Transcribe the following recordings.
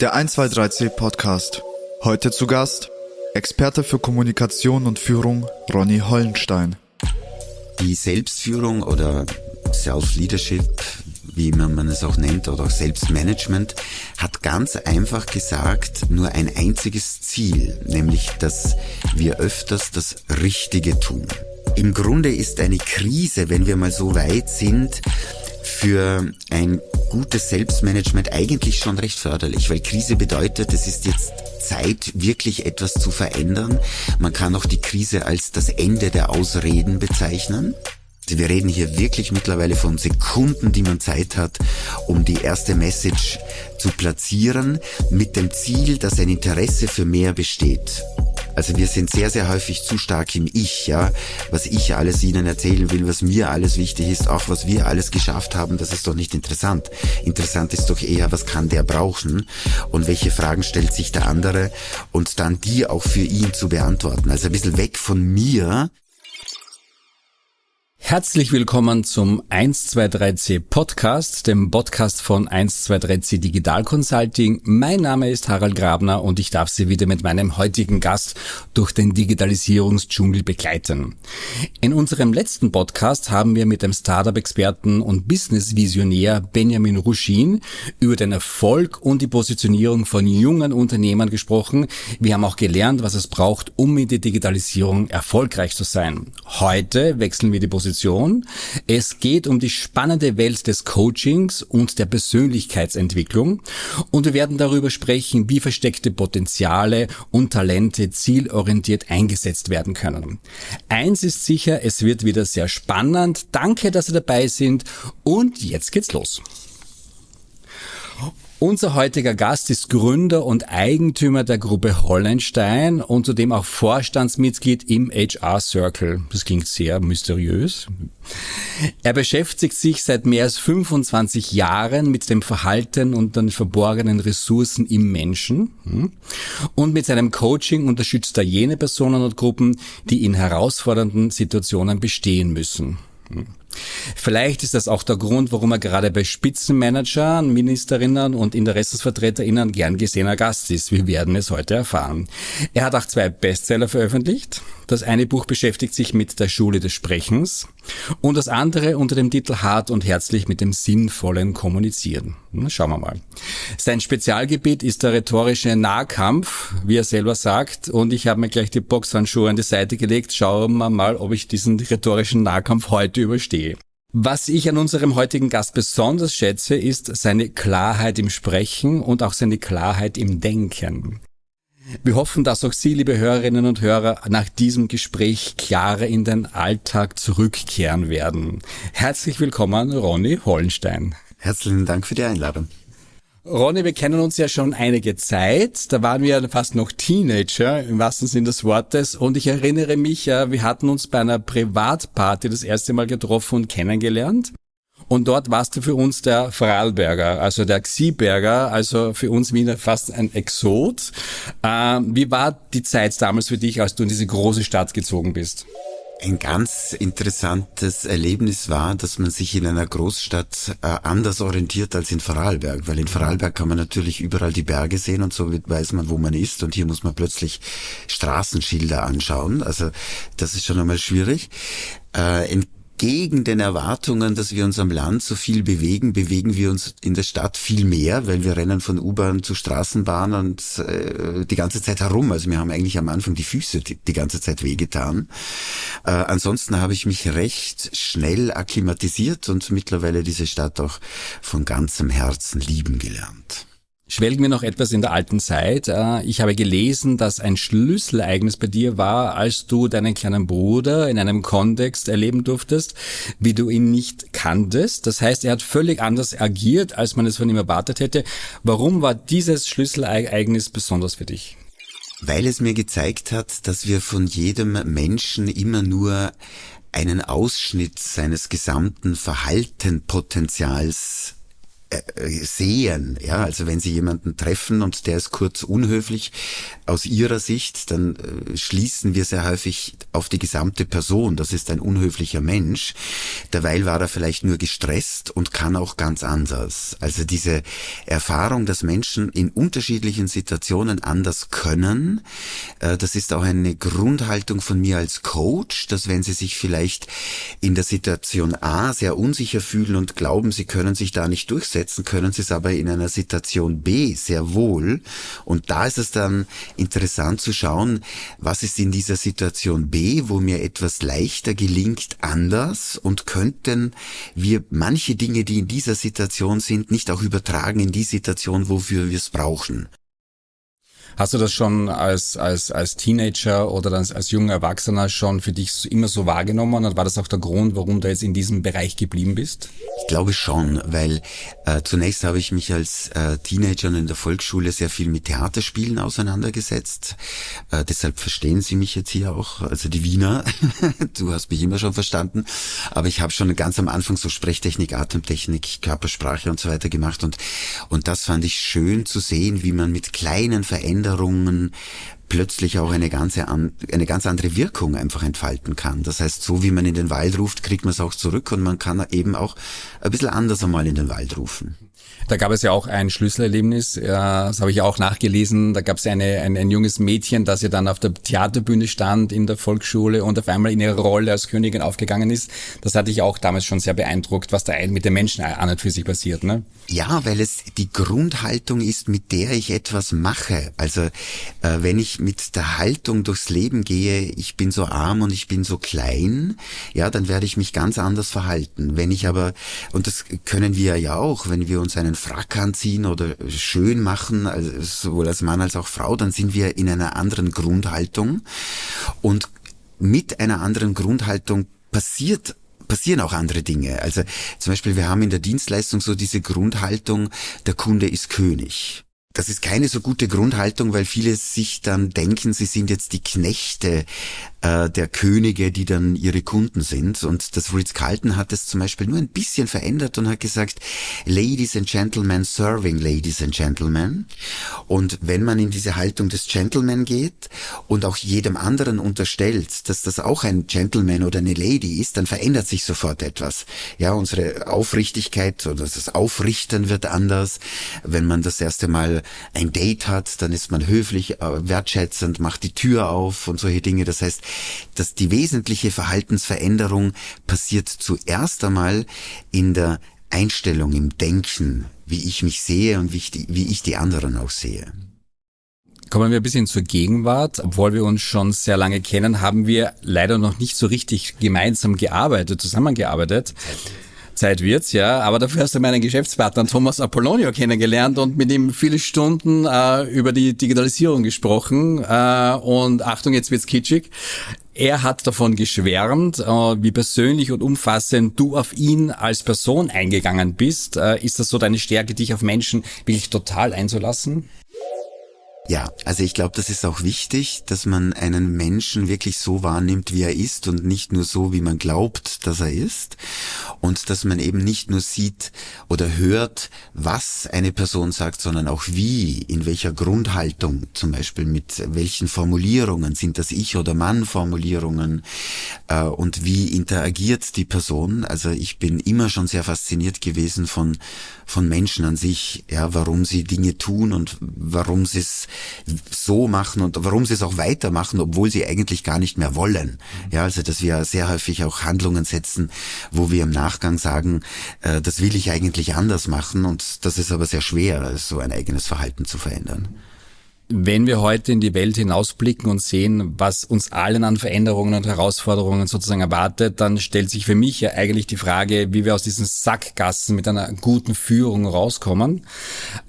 Der 123C Podcast. Heute zu Gast Experte für Kommunikation und Führung Ronny Hollenstein. Die Selbstführung oder Self-Leadership, wie man es auch nennt, oder auch Selbstmanagement, hat ganz einfach gesagt nur ein einziges Ziel, nämlich, dass wir öfters das Richtige tun. Im Grunde ist eine Krise, wenn wir mal so weit sind, für ein gutes Selbstmanagement eigentlich schon recht förderlich, weil Krise bedeutet, es ist jetzt Zeit, wirklich etwas zu verändern. Man kann auch die Krise als das Ende der Ausreden bezeichnen. Also wir reden hier wirklich mittlerweile von Sekunden, die man Zeit hat, um die erste Message zu platzieren, mit dem Ziel, dass ein Interesse für mehr besteht. Also wir sind sehr, sehr häufig zu stark im Ich, ja. Was ich alles Ihnen erzählen will, was mir alles wichtig ist, auch was wir alles geschafft haben, das ist doch nicht interessant. Interessant ist doch eher, was kann der brauchen und welche Fragen stellt sich der andere und dann die auch für ihn zu beantworten. Also ein bisschen weg von mir Herzlich willkommen zum 123C Podcast, dem Podcast von 123C Digital Consulting. Mein Name ist Harald Grabner und ich darf Sie wieder mit meinem heutigen Gast durch den Digitalisierungsdschungel begleiten. In unserem letzten Podcast haben wir mit dem Startup-Experten und Business-Visionär Benjamin Ruschin über den Erfolg und die Positionierung von jungen Unternehmern gesprochen. Wir haben auch gelernt, was es braucht, um in der Digitalisierung erfolgreich zu sein. Heute wechseln wir die Position Position. Es geht um die spannende Welt des Coachings und der Persönlichkeitsentwicklung. Und wir werden darüber sprechen, wie versteckte Potenziale und Talente zielorientiert eingesetzt werden können. Eins ist sicher, es wird wieder sehr spannend. Danke, dass Sie dabei sind. Und jetzt geht's los. Unser heutiger Gast ist Gründer und Eigentümer der Gruppe Hollenstein und zudem auch Vorstandsmitglied im HR Circle. Das klingt sehr mysteriös. Er beschäftigt sich seit mehr als 25 Jahren mit dem Verhalten und den verborgenen Ressourcen im Menschen. Und mit seinem Coaching unterstützt er jene Personen und Gruppen, die in herausfordernden Situationen bestehen müssen. Vielleicht ist das auch der Grund, warum er gerade bei Spitzenmanagern, Ministerinnen und Interessensvertreterinnen gern gesehener Gast ist. Wir werden es heute erfahren. Er hat auch zwei Bestseller veröffentlicht. Das eine Buch beschäftigt sich mit der Schule des Sprechens und das andere unter dem Titel Hart und herzlich mit dem sinnvollen Kommunizieren. Schauen wir mal. Sein Spezialgebiet ist der rhetorische Nahkampf, wie er selber sagt, und ich habe mir gleich die Boxhandschuhe an die Seite gelegt. Schauen wir mal, ob ich diesen rhetorischen Nahkampf heute überstehe. Was ich an unserem heutigen Gast besonders schätze, ist seine Klarheit im Sprechen und auch seine Klarheit im Denken. Wir hoffen, dass auch Sie, liebe Hörerinnen und Hörer, nach diesem Gespräch klarer in den Alltag zurückkehren werden. Herzlich willkommen, Ronny Hollenstein. Herzlichen Dank für die Einladung. Ronny, wir kennen uns ja schon einige Zeit. Da waren wir fast noch Teenager, im wahrsten Sinne des Wortes. Und ich erinnere mich, wir hatten uns bei einer Privatparty das erste Mal getroffen und kennengelernt. Und dort warst du für uns der Vorarlberger, also der Xieberger, also für uns Wiener fast ein Exot. Ähm, wie war die Zeit damals für dich, als du in diese große Stadt gezogen bist? Ein ganz interessantes Erlebnis war, dass man sich in einer Großstadt äh, anders orientiert als in Vorarlberg, weil in Vorarlberg kann man natürlich überall die Berge sehen und so weiß man, wo man ist und hier muss man plötzlich Straßenschilder anschauen. Also das ist schon einmal schwierig. Äh, in gegen den Erwartungen, dass wir uns am Land so viel bewegen, bewegen wir uns in der Stadt viel mehr, weil wir rennen von U-Bahn zu Straßenbahn und äh, die ganze Zeit herum. Also wir haben eigentlich am Anfang die Füße die, die ganze Zeit wehgetan. Äh, ansonsten habe ich mich recht schnell akklimatisiert und mittlerweile diese Stadt auch von ganzem Herzen lieben gelernt. Schwelgen wir noch etwas in der alten Zeit. Äh, ich habe gelesen, dass ein Schlüsselereignis bei dir war, als du deinen kleinen Bruder in einem Kontext erleben durftest, wie du ihn nicht kanntest. Das heißt, er hat völlig anders agiert, als man es von ihm erwartet hätte. Warum war dieses Schlüsselereignis besonders für dich? Weil es mir gezeigt hat, dass wir von jedem Menschen immer nur einen Ausschnitt seines gesamten Verhaltenpotenzials sehen. Ja, also wenn Sie jemanden treffen und der ist kurz unhöflich aus Ihrer Sicht, dann äh, schließen wir sehr häufig auf die gesamte Person. Das ist ein unhöflicher Mensch. Derweil war er vielleicht nur gestresst und kann auch ganz anders. Also diese Erfahrung, dass Menschen in unterschiedlichen Situationen anders können, äh, das ist auch eine Grundhaltung von mir als Coach, dass wenn Sie sich vielleicht in der Situation A sehr unsicher fühlen und glauben, Sie können sich da nicht durchsetzen, durchsetzen können sie es aber in einer Situation B sehr wohl. Und da ist es dann interessant zu schauen, was ist in dieser Situation B, wo mir etwas leichter gelingt, anders und könnten wir manche Dinge, die in dieser Situation sind, nicht auch übertragen in die Situation, wofür wir es brauchen. Hast du das schon als, als, als Teenager oder als, als junger Erwachsener schon für dich immer so wahrgenommen und war das auch der Grund, warum du jetzt in diesem Bereich geblieben bist? Ich glaube schon, weil äh, zunächst habe ich mich als äh, Teenager in der Volksschule sehr viel mit Theaterspielen auseinandergesetzt. Äh, deshalb verstehen Sie mich jetzt hier auch, also die Wiener. du hast mich immer schon verstanden. Aber ich habe schon ganz am Anfang so Sprechtechnik, Atemtechnik, Körpersprache und so weiter gemacht und, und das fand ich schön zu sehen, wie man mit kleinen Veränderungen Veränderungen plötzlich auch eine ganze an, eine ganz andere Wirkung einfach entfalten kann. Das heißt, so wie man in den Wald ruft, kriegt man es auch zurück und man kann eben auch ein bisschen anders einmal in den Wald rufen. Da gab es ja auch ein Schlüsselerlebnis, das habe ich auch nachgelesen. Da gab es eine, ein, ein junges Mädchen, das ja dann auf der Theaterbühne stand in der Volksschule und auf einmal in ihre Rolle als Königin aufgegangen ist. Das hatte ich auch damals schon sehr beeindruckt, was da mit den Menschen an und für sich passiert. Ne? Ja, weil es die Grundhaltung ist, mit der ich etwas mache. Also äh, wenn ich mit der Haltung durchs Leben gehe, ich bin so arm und ich bin so klein, ja, dann werde ich mich ganz anders verhalten. Wenn ich aber, und das können wir ja auch, wenn wir uns einen Frack anziehen oder schön machen, also sowohl als Mann als auch Frau, dann sind wir in einer anderen Grundhaltung. Und mit einer anderen Grundhaltung passiert passieren auch andere Dinge. Also zum Beispiel, wir haben in der Dienstleistung so diese Grundhaltung, der Kunde ist König das ist keine so gute Grundhaltung, weil viele sich dann denken, sie sind jetzt die Knechte äh, der Könige, die dann ihre Kunden sind. Und das Ritz-Carlton hat es zum Beispiel nur ein bisschen verändert und hat gesagt, Ladies and Gentlemen serving Ladies and Gentlemen. Und wenn man in diese Haltung des Gentleman geht und auch jedem anderen unterstellt, dass das auch ein Gentleman oder eine Lady ist, dann verändert sich sofort etwas. Ja, unsere Aufrichtigkeit oder das Aufrichten wird anders. Wenn man das erste Mal ein Date hat, dann ist man höflich, äh, wertschätzend, macht die Tür auf und solche Dinge. Das heißt, dass die wesentliche Verhaltensveränderung passiert zuerst einmal in der Einstellung, im Denken, wie ich mich sehe und wie ich die, wie ich die anderen auch sehe. Kommen wir ein bisschen zur Gegenwart. Obwohl wir uns schon sehr lange kennen, haben wir leider noch nicht so richtig gemeinsam gearbeitet, zusammengearbeitet. Zeit wird's, ja. Aber dafür hast du meinen Geschäftspartner Thomas Apollonio kennengelernt und mit ihm viele Stunden äh, über die Digitalisierung gesprochen. Äh, und Achtung, jetzt wird's kitschig. Er hat davon geschwärmt, äh, wie persönlich und umfassend du auf ihn als Person eingegangen bist. Äh, ist das so deine Stärke, dich auf Menschen wirklich total einzulassen? Ja, also ich glaube, das ist auch wichtig, dass man einen Menschen wirklich so wahrnimmt, wie er ist und nicht nur so, wie man glaubt, dass er ist. Und dass man eben nicht nur sieht oder hört, was eine Person sagt, sondern auch wie, in welcher Grundhaltung, zum Beispiel mit welchen Formulierungen, sind das Ich- oder Mann-Formulierungen äh, und wie interagiert die Person. Also ich bin immer schon sehr fasziniert gewesen von, von Menschen an sich, ja, warum sie Dinge tun und warum sie es so machen und warum sie es auch weitermachen, obwohl sie eigentlich gar nicht mehr wollen. Ja, also dass wir sehr häufig auch Handlungen setzen, wo wir im Nachgang sagen, äh, das will ich eigentlich anders machen und das ist aber sehr schwer, so ein eigenes Verhalten zu verändern. Wenn wir heute in die Welt hinausblicken und sehen, was uns allen an Veränderungen und Herausforderungen sozusagen erwartet, dann stellt sich für mich ja eigentlich die Frage, wie wir aus diesen Sackgassen mit einer guten Führung rauskommen.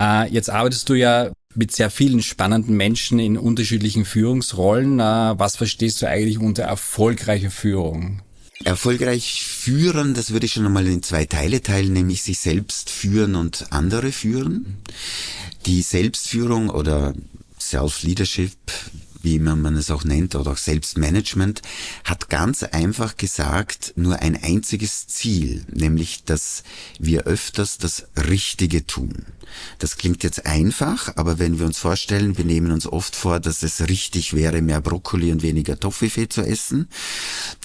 Äh, jetzt arbeitest du ja mit sehr vielen spannenden Menschen in unterschiedlichen Führungsrollen. Äh, was verstehst du eigentlich unter erfolgreicher Führung? Erfolgreich führen, das würde ich schon einmal in zwei Teile teilen, nämlich sich selbst führen und andere führen. Die Selbstführung oder Self-Leadership, wie immer man es auch nennt, oder auch Selbstmanagement, hat ganz einfach gesagt nur ein einziges Ziel, nämlich, dass wir öfters das Richtige tun. Das klingt jetzt einfach, aber wenn wir uns vorstellen, wir nehmen uns oft vor, dass es richtig wäre, mehr Brokkoli und weniger Toffifee zu essen,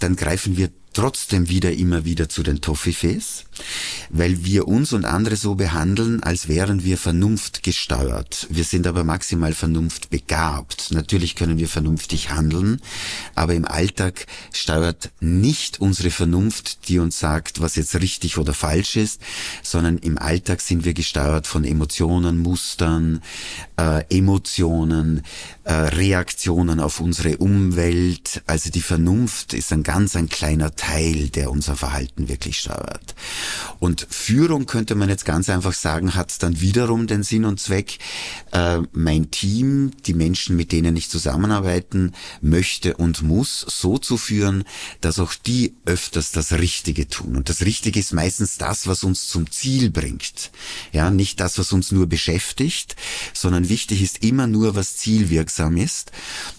dann greifen wir trotzdem wieder immer wieder zu den Toffifees, weil wir uns und andere so behandeln, als wären wir vernunftgesteuert. Wir sind aber maximal vernunftbegabt. Natürlich können wir vernünftig handeln, aber im Alltag steuert nicht unsere Vernunft, die uns sagt, was jetzt richtig oder falsch ist, sondern im Alltag sind wir gesteuert von Emotionen, Mustern, äh, Emotionen, äh, Reaktionen auf unsere Umwelt. Also die Vernunft ist ein ganz ein kleiner Teil, der unser Verhalten wirklich steuert. Und Führung könnte man jetzt ganz einfach sagen, hat dann wiederum den Sinn und Zweck, äh, mein Team, die Menschen, mit denen ich zusammenarbeiten möchte und muss, so zu führen, dass auch die öfters das Richtige tun. Und das Richtige ist meistens das, was uns zum Ziel bringt. Ja, nicht das, was uns nur beschäftigt, sondern wichtig ist immer nur, was zielwirksam ist.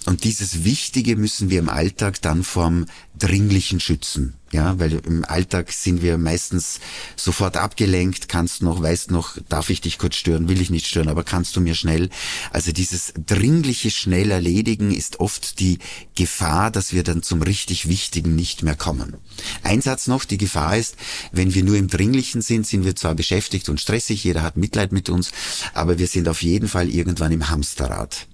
Und dieses Wichtige müssen wir im Alltag dann vom Dringlichen schützen. Ja, weil im Alltag sind wir meistens sofort abgelenkt, kannst noch, weißt noch, darf ich dich kurz stören, will ich nicht stören, aber kannst du mir schnell. Also dieses dringliche schnell erledigen ist oft die Gefahr, dass wir dann zum richtig Wichtigen nicht mehr kommen. Ein Satz noch, die Gefahr ist, wenn wir nur im Dringlichen sind, sind wir zwar beschäftigt und stressig, jeder hat Mitleid mit uns, aber wir sind auf jeden Fall irgendwann im Hamsterrad.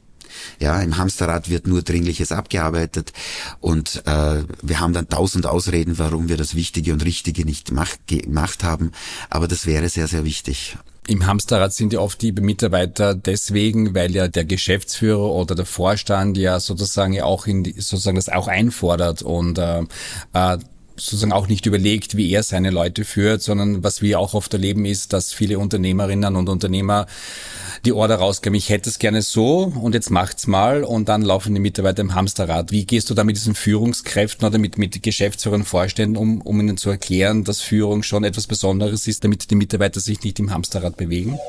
Ja, im Hamsterrad wird nur Dringliches abgearbeitet und äh, wir haben dann tausend Ausreden, warum wir das Wichtige und Richtige nicht mach, gemacht haben. Aber das wäre sehr, sehr wichtig. Im Hamsterrad sind ja oft die Mitarbeiter deswegen, weil ja der Geschäftsführer oder der Vorstand ja sozusagen ja auch in die, sozusagen das auch einfordert und äh, äh sozusagen auch nicht überlegt, wie er seine Leute führt, sondern was wir auch oft erleben ist, dass viele Unternehmerinnen und Unternehmer die Order rausgeben, ich hätte es gerne so und jetzt macht's mal und dann laufen die Mitarbeiter im Hamsterrad. Wie gehst du da mit diesen Führungskräften oder mit, mit Geschäftsführern, Vorständen, um, um ihnen zu erklären, dass Führung schon etwas Besonderes ist, damit die Mitarbeiter sich nicht im Hamsterrad bewegen?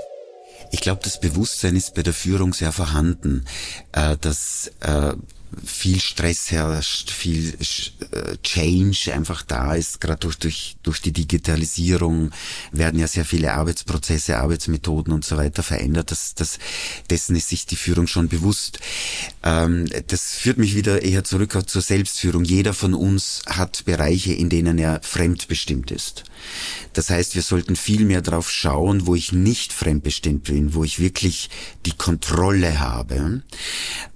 Ich glaube, das Bewusstsein ist bei der Führung sehr vorhanden, äh, dass äh, viel Stress herrscht, viel äh, Change einfach da ist, gerade durch, durch, durch die Digitalisierung werden ja sehr viele Arbeitsprozesse, Arbeitsmethoden und so weiter verändert. Das, das, dessen ist sich die Führung schon bewusst. Ähm, das führt mich wieder eher zurück zur Selbstführung. Jeder von uns hat Bereiche, in denen er fremdbestimmt ist. Das heißt, wir sollten viel mehr darauf schauen, wo ich nicht fremdbestimmt bin, wo ich wirklich die Kontrolle habe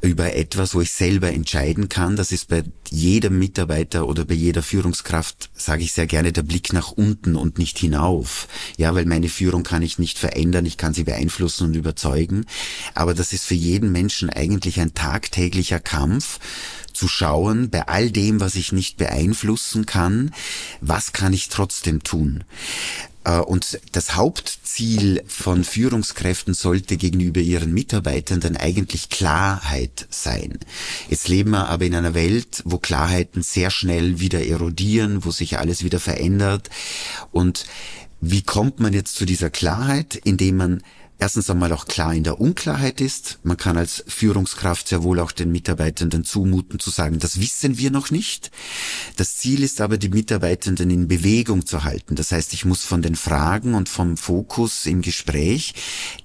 über etwas, wo ich selber entscheiden kann. Das ist bei jedem Mitarbeiter oder bei jeder Führungskraft, sage ich sehr gerne, der Blick nach unten und nicht hinauf. Ja, weil meine Führung kann ich nicht verändern, ich kann sie beeinflussen und überzeugen. Aber das ist für jeden Menschen eigentlich ein tagtäglicher Kampf, zu schauen, bei all dem, was ich nicht beeinflussen kann, was kann ich trotzdem tun? Äh, und das Hauptziel von Führungskräften sollte gegenüber ihren Mitarbeitenden eigentlich Klarheit sein. Jetzt leben wir aber in einer Welt, wo Klarheiten sehr schnell wieder erodieren, wo sich alles wieder verändert. Und wie kommt man jetzt zu dieser Klarheit? Indem man erstens einmal auch klar in der Unklarheit ist. Man kann als Führungskraft sehr wohl auch den Mitarbeitenden zumuten zu sagen, das wissen wir noch nicht. Das Ziel ist aber, die Mitarbeitenden in Bewegung zu halten. Das heißt, ich muss von den Fragen und vom Fokus im Gespräch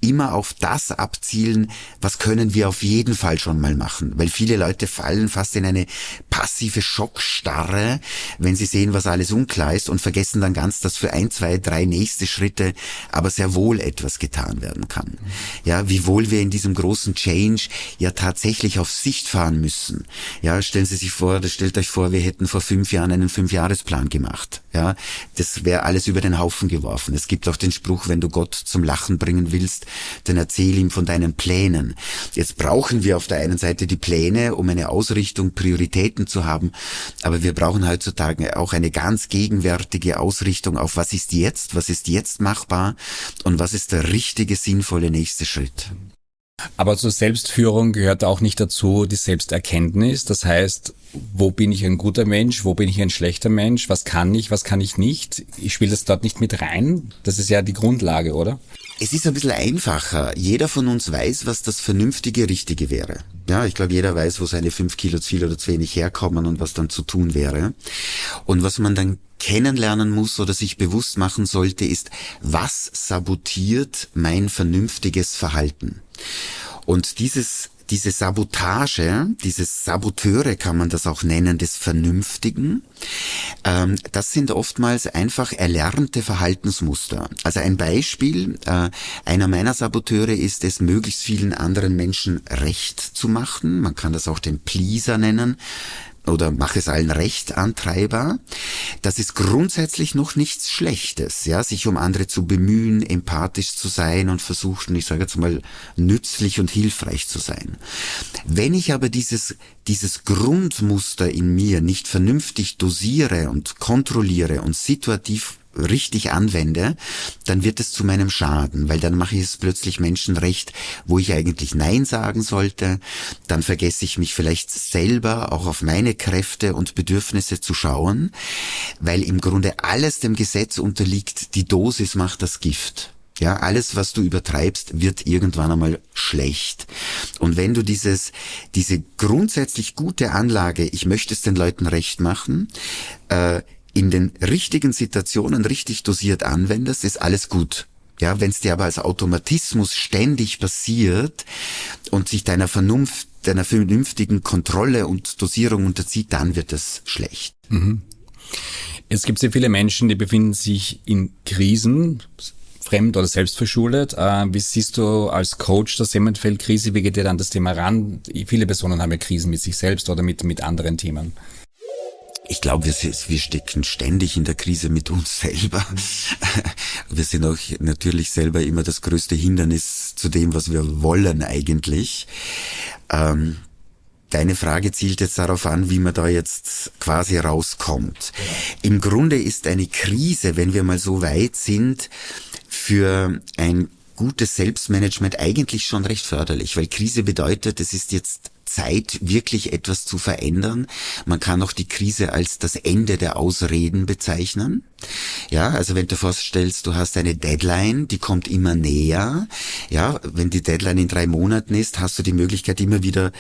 immer auf das abzielen, was können wir auf jeden Fall schon mal machen. Weil viele Leute fallen fast in eine passive Schockstarre, wenn sie sehen, was alles unklar ist und vergessen dann ganz, dass für ein, zwei, drei nächste Schritte aber sehr wohl etwas getan werden werden kann. Ja, wiewohl wir in diesem großen Change ja tatsächlich auf Sicht fahren müssen. Ja, stellen Sie sich vor, stellt euch vor, wir hätten vor fünf Jahren einen Fünfjahresplan gemacht. Ja, das wäre alles über den Haufen geworfen. Es gibt auch den Spruch, wenn du Gott zum Lachen bringen willst, dann erzähl ihm von deinen Plänen. Jetzt brauchen wir auf der einen Seite die Pläne, um eine Ausrichtung, Prioritäten zu haben, aber wir brauchen heutzutage auch eine ganz gegenwärtige Ausrichtung auf was ist jetzt, was ist jetzt machbar und was ist der richtige Sinn sinnvolle nächste Schritt. Aber zur Selbstführung gehört auch nicht dazu die Selbsterkenntnis. Das heißt, wo bin ich ein guter Mensch, wo bin ich ein schlechter Mensch, was kann ich, was kann ich nicht. Ich spiele das dort nicht mit rein. Das ist ja die Grundlage, oder? Es ist ein bisschen einfacher. Jeder von uns weiß, was das vernünftige Richtige wäre. Ja, ich glaube, jeder weiß, wo seine fünf Kilo zu viel oder zu wenig herkommen und was dann zu tun wäre. Und was man dann kennenlernen muss oder sich bewusst machen sollte, ist, was sabotiert mein vernünftiges Verhalten? Und dieses diese Sabotage, diese Saboteure kann man das auch nennen, des Vernünftigen, ähm, das sind oftmals einfach erlernte Verhaltensmuster. Also ein Beispiel, äh, einer meiner Saboteure ist es, möglichst vielen anderen Menschen recht zu machen. Man kann das auch den Pleaser nennen oder mach es allen recht antreiber. Das ist grundsätzlich noch nichts Schlechtes, ja, sich um andere zu bemühen, empathisch zu sein und versuchen, ich sage jetzt mal, nützlich und hilfreich zu sein. Wenn ich aber dieses, dieses Grundmuster in mir nicht vernünftig dosiere und kontrolliere und situativ richtig anwende, dann wird es zu meinem Schaden, weil dann mache ich es plötzlich Menschen recht, wo ich eigentlich Nein sagen sollte, dann vergesse ich mich vielleicht selber auch auf meine Kräfte und Bedürfnisse zu schauen, weil im Grunde alles dem Gesetz unterliegt, die Dosis macht das Gift. Ja, alles, was du übertreibst, wird irgendwann einmal schlecht. Und wenn du dieses, diese grundsätzlich gute Anlage, ich möchte es den Leuten recht machen, äh, in den richtigen Situationen richtig dosiert anwendest, ist alles gut. Ja, wenn es dir aber als Automatismus ständig passiert und sich deiner Vernunft, deiner vernünftigen Kontrolle und Dosierung unterzieht, dann wird es schlecht. Mhm. Es gibt sehr viele Menschen, die befinden sich in Krisen, fremd oder selbstverschuldet. Äh, wie siehst du als Coach der Semmenfeld-Krise? Wie geht dir dann das Thema ran? Viele Personen haben ja Krisen mit sich selbst oder mit, mit anderen Themen ich glaube, wir, wir stecken ständig in der Krise mit uns selber. Wir sind auch natürlich selber immer das größte Hindernis zu dem, was wir wollen eigentlich. Ähm, Deine Frage zielt jetzt darauf an, wie man da jetzt quasi rauskommt. Im Grunde ist eine Krise, wenn wir mal so weit sind, für ein gutes Selbstmanagement eigentlich schon recht förderlich, weil Krise bedeutet, es ist jetzt Zeit, wirklich etwas zu verändern. Man kann auch die Krise als das Ende der Ausreden bezeichnen. Ja, also wenn du vorstellst, du hast eine Deadline, die kommt immer näher. Ja, wenn die Deadline in drei Monaten ist, hast du die Möglichkeit immer wieder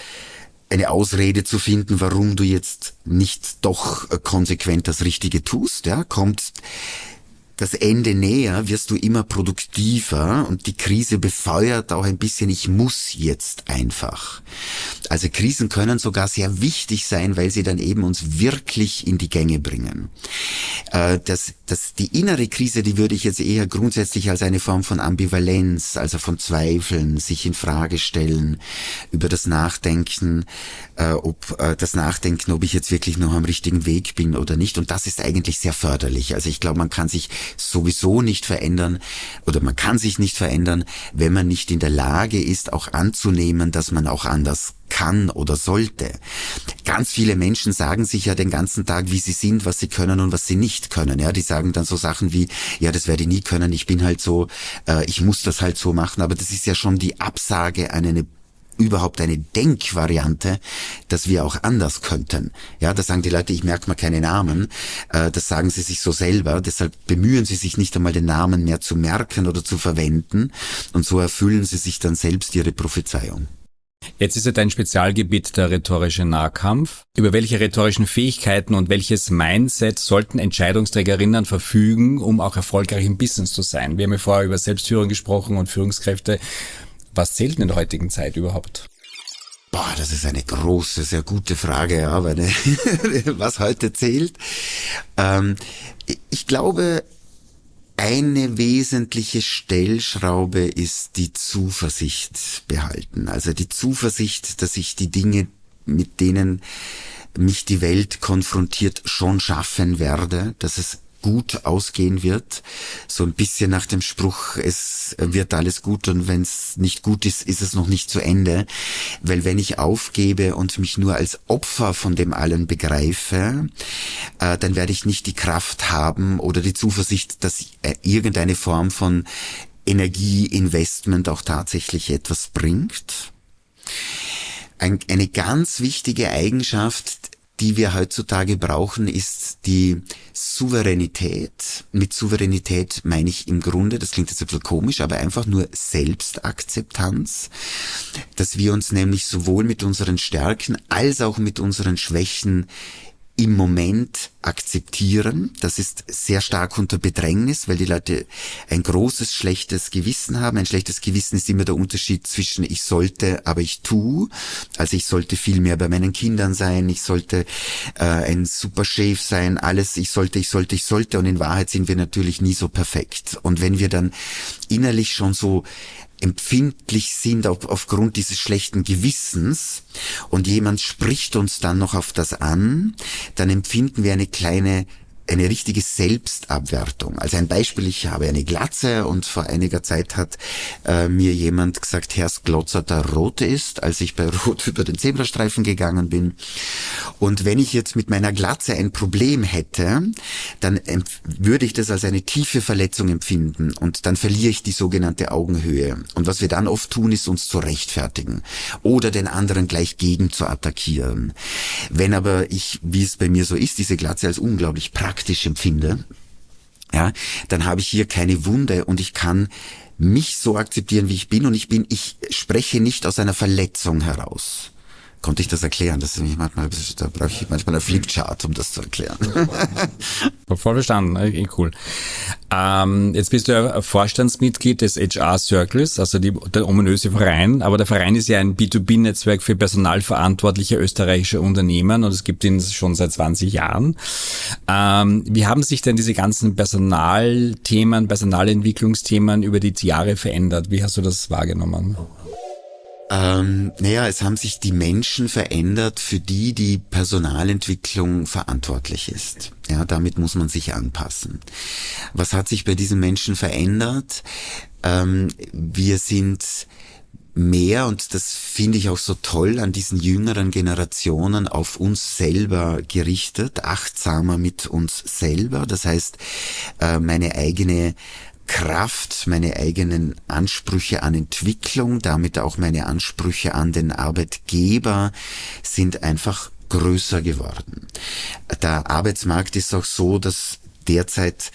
eine Ausrede zu finden, warum du jetzt nicht doch konsequent das Richtige tust, ja, kommt das Ende näher, wirst du immer produktiver und die Krise befeuert auch ein bisschen, ich muss jetzt einfach. Also Krisen können sogar sehr wichtig sein, weil sie dann eben uns wirklich in die Gänge bringen. Äh, das, das, die innere Krise, die würde ich jetzt eher grundsätzlich als eine Form von Ambivalenz, also von Zweifeln, sich in Frage stellen, über das Nachdenken, äh, ob äh, das Nachdenken, ob ich jetzt wirklich noch am richtigen Weg bin oder nicht. Und das ist eigentlich sehr förderlich. Also ich glaube, man kann sich sowieso nicht verändern oder man kann sich nicht verändern, wenn man nicht in der Lage ist, auch anzunehmen, dass man auch anders kann oder sollte. Ganz viele Menschen sagen sich ja den ganzen Tag, wie sie sind, was sie können und was sie nicht können. Ja, die sagen dann so Sachen wie, ja, das werde ich nie können, ich bin halt so, äh, ich muss das halt so machen. Aber das ist ja schon die Absage an eine überhaupt eine Denkvariante, dass wir auch anders könnten. Ja, da sagen die Leute, ich merke mal keine Namen. Äh, das sagen sie sich so selber. Deshalb bemühen sie sich nicht einmal den Namen mehr zu merken oder zu verwenden. Und so erfüllen sie sich dann selbst ihre Prophezeiung. Jetzt ist ja dein Spezialgebiet der rhetorische Nahkampf. Über welche rhetorischen Fähigkeiten und welches Mindset sollten Entscheidungsträgerinnen verfügen, um auch erfolgreich im Business zu sein? Wir haben ja vorher über Selbstführung gesprochen und Führungskräfte. Was zählt in der heutigen Zeit überhaupt? Boah, das ist eine große, sehr gute Frage, aber ne, was heute zählt. Ähm, ich glaube, eine wesentliche Stellschraube ist die Zuversicht behalten. Also die Zuversicht, dass ich die Dinge, mit denen mich die Welt konfrontiert, schon schaffen werde, dass es gut ausgehen wird. So ein bisschen nach dem Spruch, es wird alles gut und wenn es nicht gut ist, ist es noch nicht zu Ende. Weil wenn ich aufgebe und mich nur als Opfer von dem allen begreife, äh, dann werde ich nicht die Kraft haben oder die Zuversicht, dass äh, irgendeine Form von Energieinvestment auch tatsächlich etwas bringt. Ein, eine ganz wichtige Eigenschaft, die wir heutzutage brauchen, ist die Souveränität. Mit Souveränität meine ich im Grunde, das klingt jetzt ein bisschen komisch, aber einfach nur Selbstakzeptanz, dass wir uns nämlich sowohl mit unseren Stärken als auch mit unseren Schwächen im Moment akzeptieren. Das ist sehr stark unter Bedrängnis, weil die Leute ein großes schlechtes Gewissen haben. Ein schlechtes Gewissen ist immer der Unterschied zwischen ich sollte, aber ich tu. Also ich sollte viel mehr bei meinen Kindern sein, ich sollte äh, ein super Chef sein, alles, ich sollte, ich sollte, ich sollte. Und in Wahrheit sind wir natürlich nie so perfekt. Und wenn wir dann innerlich schon so empfindlich sind auf, aufgrund dieses schlechten Gewissens und jemand spricht uns dann noch auf das an, dann empfinden wir eine kleine eine richtige Selbstabwertung. Also ein Beispiel, ich habe eine Glatze und vor einiger Zeit hat äh, mir jemand gesagt, Herr Glotzer der Rote ist, als ich bei Rot über den Zebrastreifen gegangen bin. Und wenn ich jetzt mit meiner Glatze ein Problem hätte, dann würde ich das als eine tiefe Verletzung empfinden und dann verliere ich die sogenannte Augenhöhe. Und was wir dann oft tun, ist uns zu rechtfertigen oder den anderen gleich gegen zu attackieren. Wenn aber ich, wie es bei mir so ist, diese Glatze als unglaublich praktisch praktisch empfinde, ja, dann habe ich hier keine Wunde und ich kann mich so akzeptieren, wie ich bin und ich bin, ich spreche nicht aus einer Verletzung heraus. Konnte ich das erklären? Das ist manchmal, da brauche ich manchmal einen Flipchart, um das zu erklären. Voll verstanden, eh, cool. Ähm, jetzt bist du ja Vorstandsmitglied des HR Circles, also die, der ominöse Verein, aber der Verein ist ja ein B2B-Netzwerk für personalverantwortliche österreichische Unternehmen und es gibt ihn schon seit 20 Jahren. Ähm, wie haben sich denn diese ganzen Personalthemen, Personalentwicklungsthemen über die Jahre verändert? Wie hast du das wahrgenommen? Ähm, naja, es haben sich die Menschen verändert, für die die Personalentwicklung verantwortlich ist. Ja, damit muss man sich anpassen. Was hat sich bei diesen Menschen verändert? Ähm, wir sind mehr, und das finde ich auch so toll an diesen jüngeren Generationen, auf uns selber gerichtet, achtsamer mit uns selber. Das heißt, äh, meine eigene Kraft, meine eigenen Ansprüche an Entwicklung, damit auch meine Ansprüche an den Arbeitgeber sind einfach größer geworden. Der Arbeitsmarkt ist auch so, dass derzeit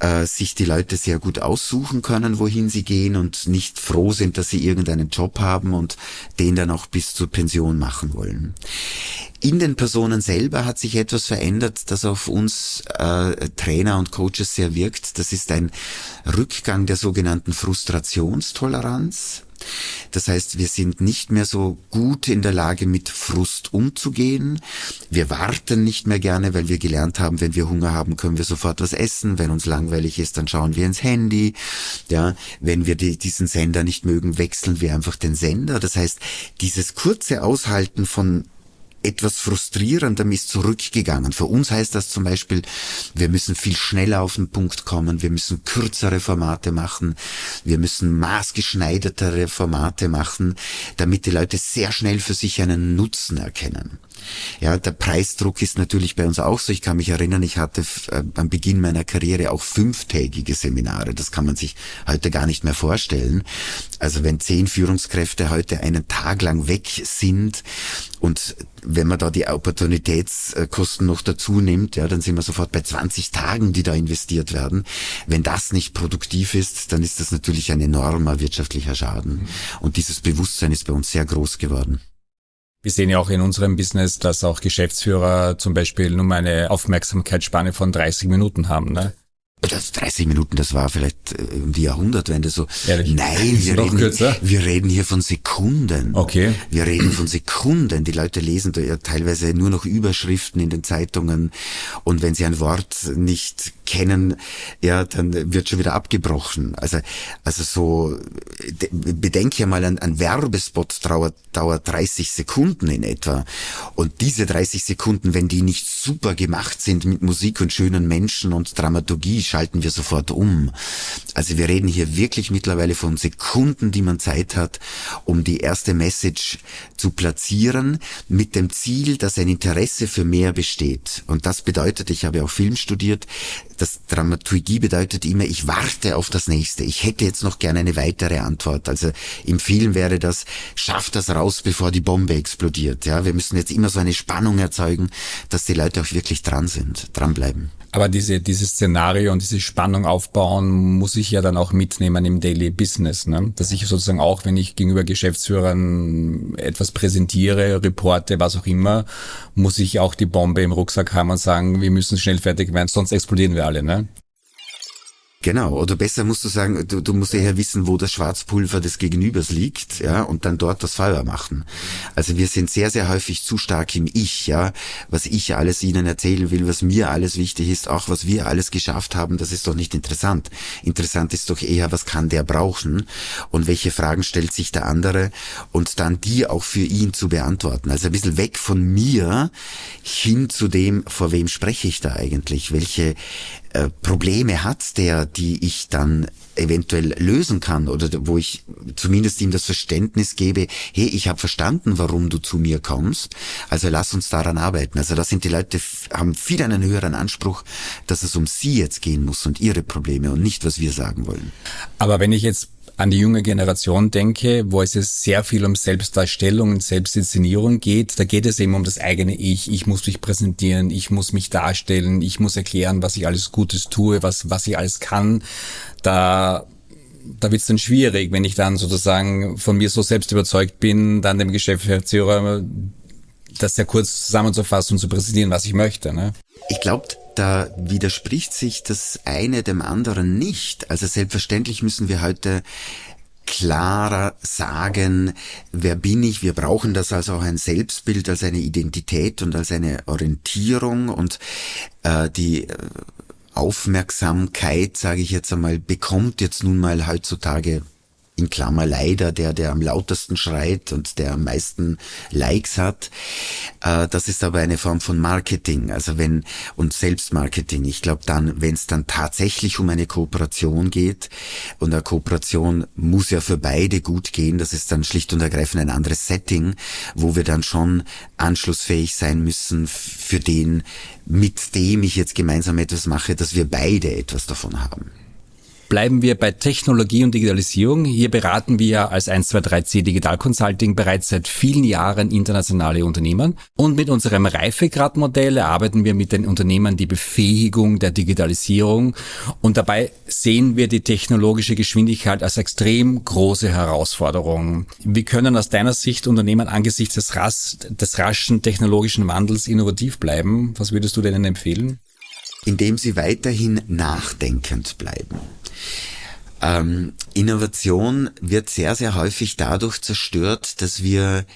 äh, sich die Leute sehr gut aussuchen können, wohin sie gehen und nicht froh sind, dass sie irgendeinen Job haben und den dann auch bis zur Pension machen wollen. In den Personen selber hat sich etwas verändert, das auf uns äh, Trainer und Coaches sehr wirkt. Das ist ein Rückgang der sogenannten Frustrationstoleranz. Das heißt, wir sind nicht mehr so gut in der Lage, mit Frust umzugehen. Wir warten nicht mehr gerne, weil wir gelernt haben, wenn wir Hunger haben, können wir sofort was essen. Wenn uns langweilig ist, dann schauen wir ins Handy. Ja, wenn wir die, diesen Sender nicht mögen, wechseln wir einfach den Sender. Das heißt, dieses kurze Aushalten von etwas frustrierendem ist zurückgegangen. Für uns heißt das zum Beispiel, wir müssen viel schneller auf den Punkt kommen, wir müssen kürzere Formate machen, wir müssen maßgeschneidertere Formate machen, damit die Leute sehr schnell für sich einen Nutzen erkennen. Ja, der Preisdruck ist natürlich bei uns auch so. Ich kann mich erinnern, ich hatte äh, am Beginn meiner Karriere auch fünftägige Seminare. Das kann man sich heute gar nicht mehr vorstellen. Also wenn zehn Führungskräfte heute einen Tag lang weg sind und wenn man da die Opportunitätskosten noch dazu nimmt, ja, dann sind wir sofort bei 20 Tagen, die da investiert werden. Wenn das nicht produktiv ist, dann ist das natürlich ein enormer wirtschaftlicher Schaden. Und dieses Bewusstsein ist bei uns sehr groß geworden. Wir sehen ja auch in unserem Business, dass auch Geschäftsführer zum Beispiel nur eine Aufmerksamkeitsspanne von 30 Minuten haben. Ne? Das 30 Minuten, das war vielleicht äh, um die Jahrhundertwende so. Ehrlich? Nein, wir reden, kürzer? wir reden hier von Sekunden. Okay. Wir reden von Sekunden. Die Leute lesen da ja teilweise nur noch Überschriften in den Zeitungen und wenn sie ein Wort nicht kennen, ja, dann wird schon wieder abgebrochen. Also, also so, bedenke ja mal, ein, ein Werbespot dauert, dauert 30 Sekunden in etwa. Und diese 30 Sekunden, wenn die nicht super gemacht sind mit Musik und schönen Menschen und Dramaturgie, schalten wir sofort um. Also wir reden hier wirklich mittlerweile von Sekunden, die man Zeit hat, um die erste Message zu platzieren, mit dem Ziel, dass ein Interesse für mehr besteht. Und das bedeutet, ich habe auch Film studiert, das Dramaturgie bedeutet immer, ich warte auf das nächste. Ich hätte jetzt noch gerne eine weitere Antwort. Also im Film wäre das, schaff das raus, bevor die Bombe explodiert. Ja, wir müssen jetzt immer so eine Spannung erzeugen, dass die Leute auch wirklich dran sind, dranbleiben. Aber diese, dieses Szenario und diese Spannung aufbauen, muss ich ja dann auch mitnehmen im Daily Business. Ne? Dass ich sozusagen auch, wenn ich gegenüber Geschäftsführern etwas präsentiere, reporte, was auch immer, muss ich auch die Bombe im Rucksack haben und sagen, wir müssen schnell fertig werden, sonst explodieren wir alle. Ne? Genau, oder besser musst du sagen, du, du musst ja wissen, wo das Schwarzpulver des Gegenübers liegt, ja, und dann dort das Feuer machen. Also wir sind sehr, sehr häufig zu stark im Ich, ja, was ich alles ihnen erzählen will, was mir alles wichtig ist, auch was wir alles geschafft haben, das ist doch nicht interessant. Interessant ist doch eher, was kann der brauchen und welche Fragen stellt sich der andere und dann die auch für ihn zu beantworten. Also ein bisschen weg von mir hin zu dem, vor wem spreche ich da eigentlich, welche äh, Probleme hat der, die ich dann eventuell lösen kann oder wo ich zumindest ihm das Verständnis gebe, hey, ich habe verstanden, warum du zu mir kommst, also lass uns daran arbeiten. Also da sind die Leute, haben viel einen höheren Anspruch, dass es um sie jetzt gehen muss und ihre Probleme und nicht, was wir sagen wollen. Aber wenn ich jetzt an die junge Generation denke, wo es jetzt sehr viel um Selbstdarstellung und Selbstinszenierung geht, da geht es eben um das eigene Ich. Ich muss mich präsentieren, ich muss mich darstellen, ich muss erklären, was ich alles Gutes tue, was, was ich alles kann. Da da wird es dann schwierig, wenn ich dann sozusagen von mir so selbst überzeugt bin, dann dem Geschäftsführer das sehr kurz zusammenzufassen und zu präsentieren, was ich möchte. Ne? Ich glaube, da widerspricht sich das eine dem anderen nicht. Also selbstverständlich müssen wir heute klarer sagen, wer bin ich. Wir brauchen das als auch ein Selbstbild, als eine Identität und als eine Orientierung und äh, die äh, Aufmerksamkeit, sage ich jetzt einmal, bekommt jetzt nun mal heutzutage in Klammer leider der, der am lautesten schreit und der am meisten Likes hat. Äh, das ist aber eine Form von Marketing, also wenn und Selbstmarketing. Ich glaube dann, wenn es dann tatsächlich um eine Kooperation geht und eine Kooperation muss ja für beide gut gehen, das ist dann schlicht und ergreifend ein anderes Setting, wo wir dann schon anschlussfähig sein müssen für den, mit dem ich jetzt gemeinsam etwas mache, dass wir beide etwas davon haben. Bleiben wir bei Technologie und Digitalisierung. Hier beraten wir als 123C Digital Consulting bereits seit vielen Jahren internationale Unternehmen. Und mit unserem Reifegradmodell erarbeiten wir mit den Unternehmen die Befähigung der Digitalisierung. Und dabei sehen wir die technologische Geschwindigkeit als extrem große Herausforderung. Wie können aus deiner Sicht Unternehmen angesichts des, ras des raschen technologischen Wandels innovativ bleiben? Was würdest du denen empfehlen? Indem sie weiterhin nachdenkend bleiben. Ähm, Innovation wird sehr, sehr häufig dadurch zerstört, dass wir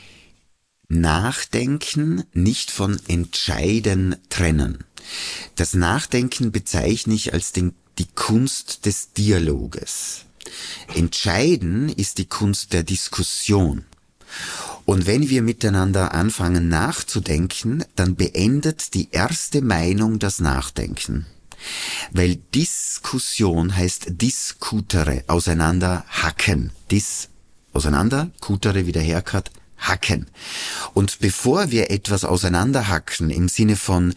Nachdenken nicht von Entscheiden trennen. Das Nachdenken bezeichne ich als den, die Kunst des Dialoges. Entscheiden ist die Kunst der Diskussion. Und wenn wir miteinander anfangen nachzudenken, dann beendet die erste Meinung das Nachdenken. Weil Diskussion heißt diskutere, auseinander hacken. Dis, auseinander, kutere, wieder herkat, hacken. Und bevor wir etwas auseinanderhacken im Sinne von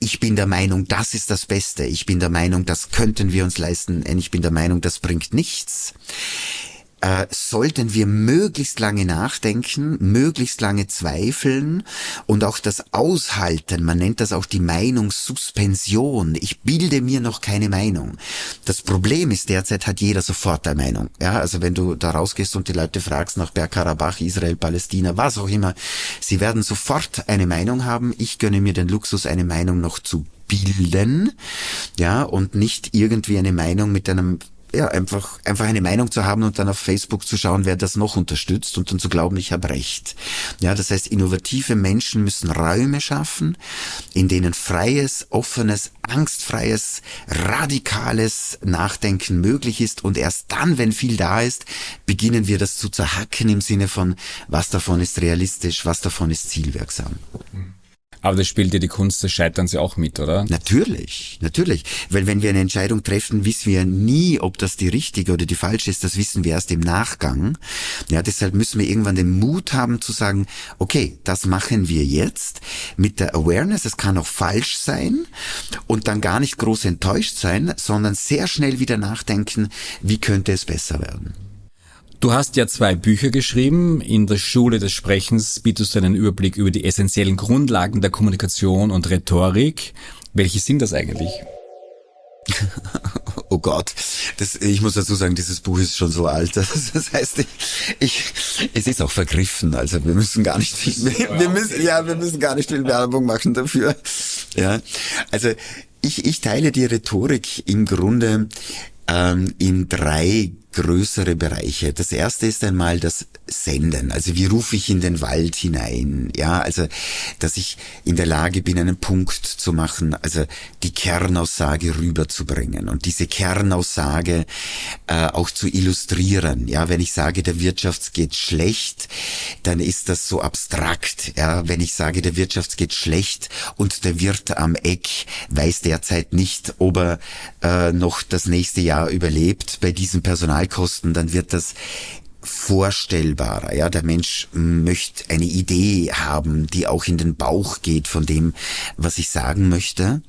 ich bin der Meinung, das ist das Beste, ich bin der Meinung, das könnten wir uns leisten, ich bin der Meinung, das bringt nichts, äh, sollten wir möglichst lange nachdenken, möglichst lange zweifeln und auch das aushalten. Man nennt das auch die Meinungssuspension. Ich bilde mir noch keine Meinung. Das Problem ist, derzeit hat jeder sofort eine Meinung. Ja, also wenn du da rausgehst und die Leute fragst nach Bergkarabach, Israel, Palästina, was auch immer, sie werden sofort eine Meinung haben. Ich gönne mir den Luxus, eine Meinung noch zu bilden, ja, und nicht irgendwie eine Meinung mit einem ja, einfach, einfach eine Meinung zu haben und dann auf Facebook zu schauen, wer das noch unterstützt und dann zu glauben, ich habe recht. Ja, das heißt, innovative Menschen müssen Räume schaffen, in denen freies, offenes, angstfreies, radikales Nachdenken möglich ist und erst dann, wenn viel da ist, beginnen wir das zu zerhacken im Sinne von, was davon ist realistisch, was davon ist zielwirksam. Mhm. Aber das spielt ja die Kunst des Scheiterns ja auch mit, oder? Natürlich, natürlich. Weil wenn wir eine Entscheidung treffen, wissen wir nie, ob das die richtige oder die falsche ist. Das wissen wir erst im Nachgang. Ja, deshalb müssen wir irgendwann den Mut haben zu sagen, okay, das machen wir jetzt mit der Awareness. Es kann auch falsch sein und dann gar nicht groß enttäuscht sein, sondern sehr schnell wieder nachdenken, wie könnte es besser werden. Du hast ja zwei Bücher geschrieben. In der Schule des Sprechens bietest du einen Überblick über die essentiellen Grundlagen der Kommunikation und Rhetorik. Welche sind das eigentlich? oh Gott, das, ich muss dazu sagen, dieses Buch ist schon so alt. Das, heißt, ich, ich, es ist auch vergriffen. Also wir müssen gar nicht viel, wir, wir müssen, ja, wir müssen gar nicht viel Werbung machen dafür. Ja, also ich, ich teile die Rhetorik im Grunde ähm, in drei größere Bereiche. Das erste ist einmal das Senden. Also wie rufe ich in den Wald hinein? Ja, also, dass ich in der Lage bin, einen Punkt zu machen, also die Kernaussage rüberzubringen und diese Kernaussage äh, auch zu illustrieren. Ja, wenn ich sage, der Wirtschaft geht schlecht, dann ist das so abstrakt. Ja, wenn ich sage, der Wirtschaft geht schlecht und der Wirt am Eck weiß derzeit nicht, ob er äh, noch das nächste Jahr überlebt bei diesem Personalkosten, dann wird das vorstellbarer. Ja, der Mensch möchte eine Idee haben, die auch in den Bauch geht von dem, was ich sagen möchte.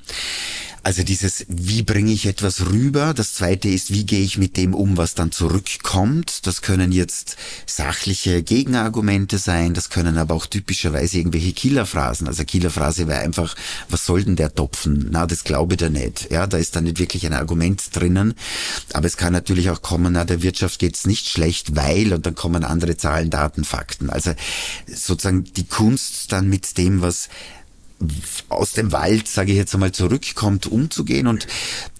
Also dieses, wie bringe ich etwas rüber? Das zweite ist, wie gehe ich mit dem um, was dann zurückkommt? Das können jetzt sachliche Gegenargumente sein, das können aber auch typischerweise irgendwelche Killerphrasen. Also Killerphrase wäre einfach, was soll denn der Topfen? Na, das glaube der nicht. Ja, da ist dann nicht wirklich ein Argument drinnen. Aber es kann natürlich auch kommen, na, der Wirtschaft geht's nicht schlecht, weil, und dann kommen andere Zahlen, Daten, Fakten. Also sozusagen die Kunst dann mit dem, was aus dem Wald, sage ich jetzt einmal, zurückkommt, umzugehen. Und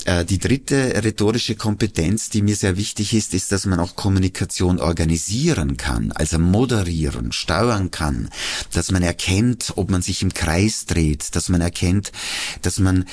äh, die dritte rhetorische Kompetenz, die mir sehr wichtig ist, ist, dass man auch Kommunikation organisieren kann, also moderieren, steuern kann, dass man erkennt, ob man sich im Kreis dreht, dass man erkennt, dass man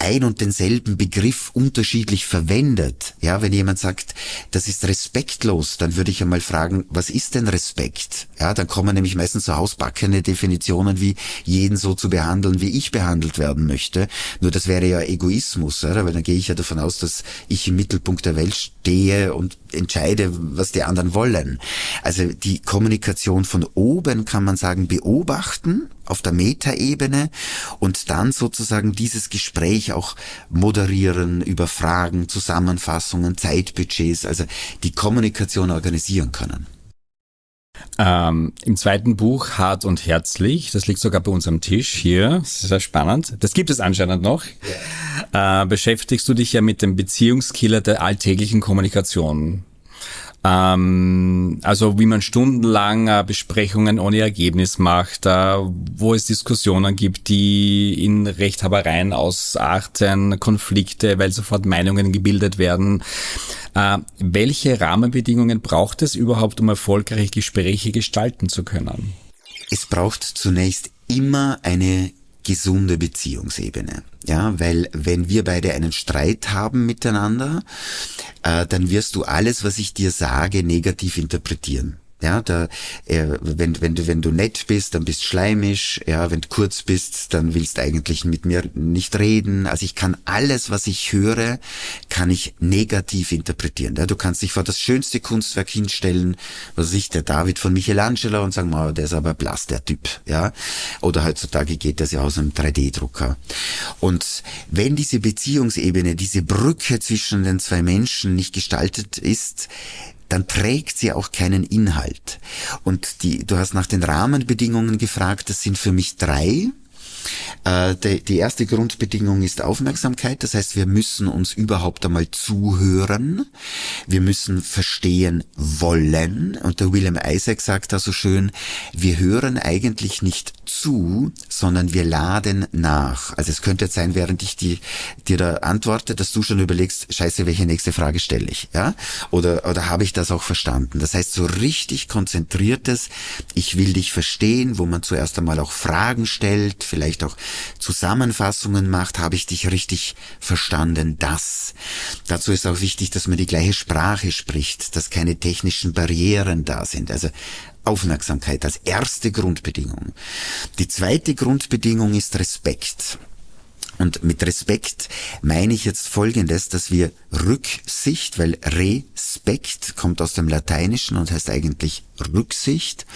ein und denselben Begriff unterschiedlich verwendet. Ja, wenn jemand sagt, das ist respektlos, dann würde ich einmal fragen, was ist denn Respekt? Ja, dann kommen nämlich meistens so hausbackene Definitionen wie jeden so zu behandeln, wie ich behandelt werden möchte. Nur das wäre ja Egoismus, oder? weil dann gehe ich ja davon aus, dass ich im Mittelpunkt der Welt stehe und entscheide, was die anderen wollen. Also die Kommunikation von oben kann man sagen beobachten auf der Metaebene und dann sozusagen dieses Gespräch auch moderieren über Fragen, Zusammenfassungen, Zeitbudgets, also die Kommunikation organisieren können. Ähm, Im zweiten Buch Hart und Herzlich, das liegt sogar bei uns am Tisch hier, das ist sehr spannend, das gibt es anscheinend noch, äh, beschäftigst du dich ja mit dem Beziehungskiller der alltäglichen Kommunikation. Ähm, also wie man stundenlang äh, Besprechungen ohne Ergebnis macht, äh, wo es Diskussionen gibt, die in Rechthabereien ausarten, Konflikte, weil sofort Meinungen gebildet werden. Äh, welche Rahmenbedingungen braucht es überhaupt, um erfolgreich Gespräche gestalten zu können? Es braucht zunächst immer eine gesunde Beziehungsebene. Ja, weil wenn wir beide einen Streit haben miteinander, äh, dann wirst du alles, was ich dir sage, negativ interpretieren. Ja, da, äh, wenn, wenn, du, wenn du nett bist, dann bist schleimisch. Ja, wenn du kurz bist, dann willst du eigentlich mit mir nicht reden. Also ich kann alles, was ich höre, kann ich negativ interpretieren. Ja, du kannst dich vor das schönste Kunstwerk hinstellen, was ich, der David von Michelangelo und sagen, oh, der ist aber blass, der Typ. Ja, oder heutzutage geht das ja aus einem 3D-Drucker. Und wenn diese Beziehungsebene, diese Brücke zwischen den zwei Menschen nicht gestaltet ist, dann trägt sie auch keinen Inhalt. Und die, du hast nach den Rahmenbedingungen gefragt, das sind für mich drei. Äh, die erste Grundbedingung ist Aufmerksamkeit, das heißt, wir müssen uns überhaupt einmal zuhören, wir müssen verstehen wollen und der William Isaac sagt da so schön, wir hören eigentlich nicht zu, sondern wir laden nach. Also es könnte jetzt sein, während ich die, dir da antworte, dass du schon überlegst, scheiße, welche nächste Frage stelle ich, ja? Oder, oder habe ich das auch verstanden? Das heißt, so richtig konzentriertes, ich will dich verstehen, wo man zuerst einmal auch Fragen stellt, vielleicht auch Zusammenfassungen macht, habe ich dich richtig verstanden, das. Dazu ist auch wichtig, dass man die gleiche Sprache spricht, dass keine technischen Barrieren da sind. Also Aufmerksamkeit als erste Grundbedingung. Die zweite Grundbedingung ist Respekt. Und mit Respekt meine ich jetzt Folgendes, dass wir Rücksicht, weil Respekt kommt aus dem Lateinischen und heißt eigentlich Rücksicht,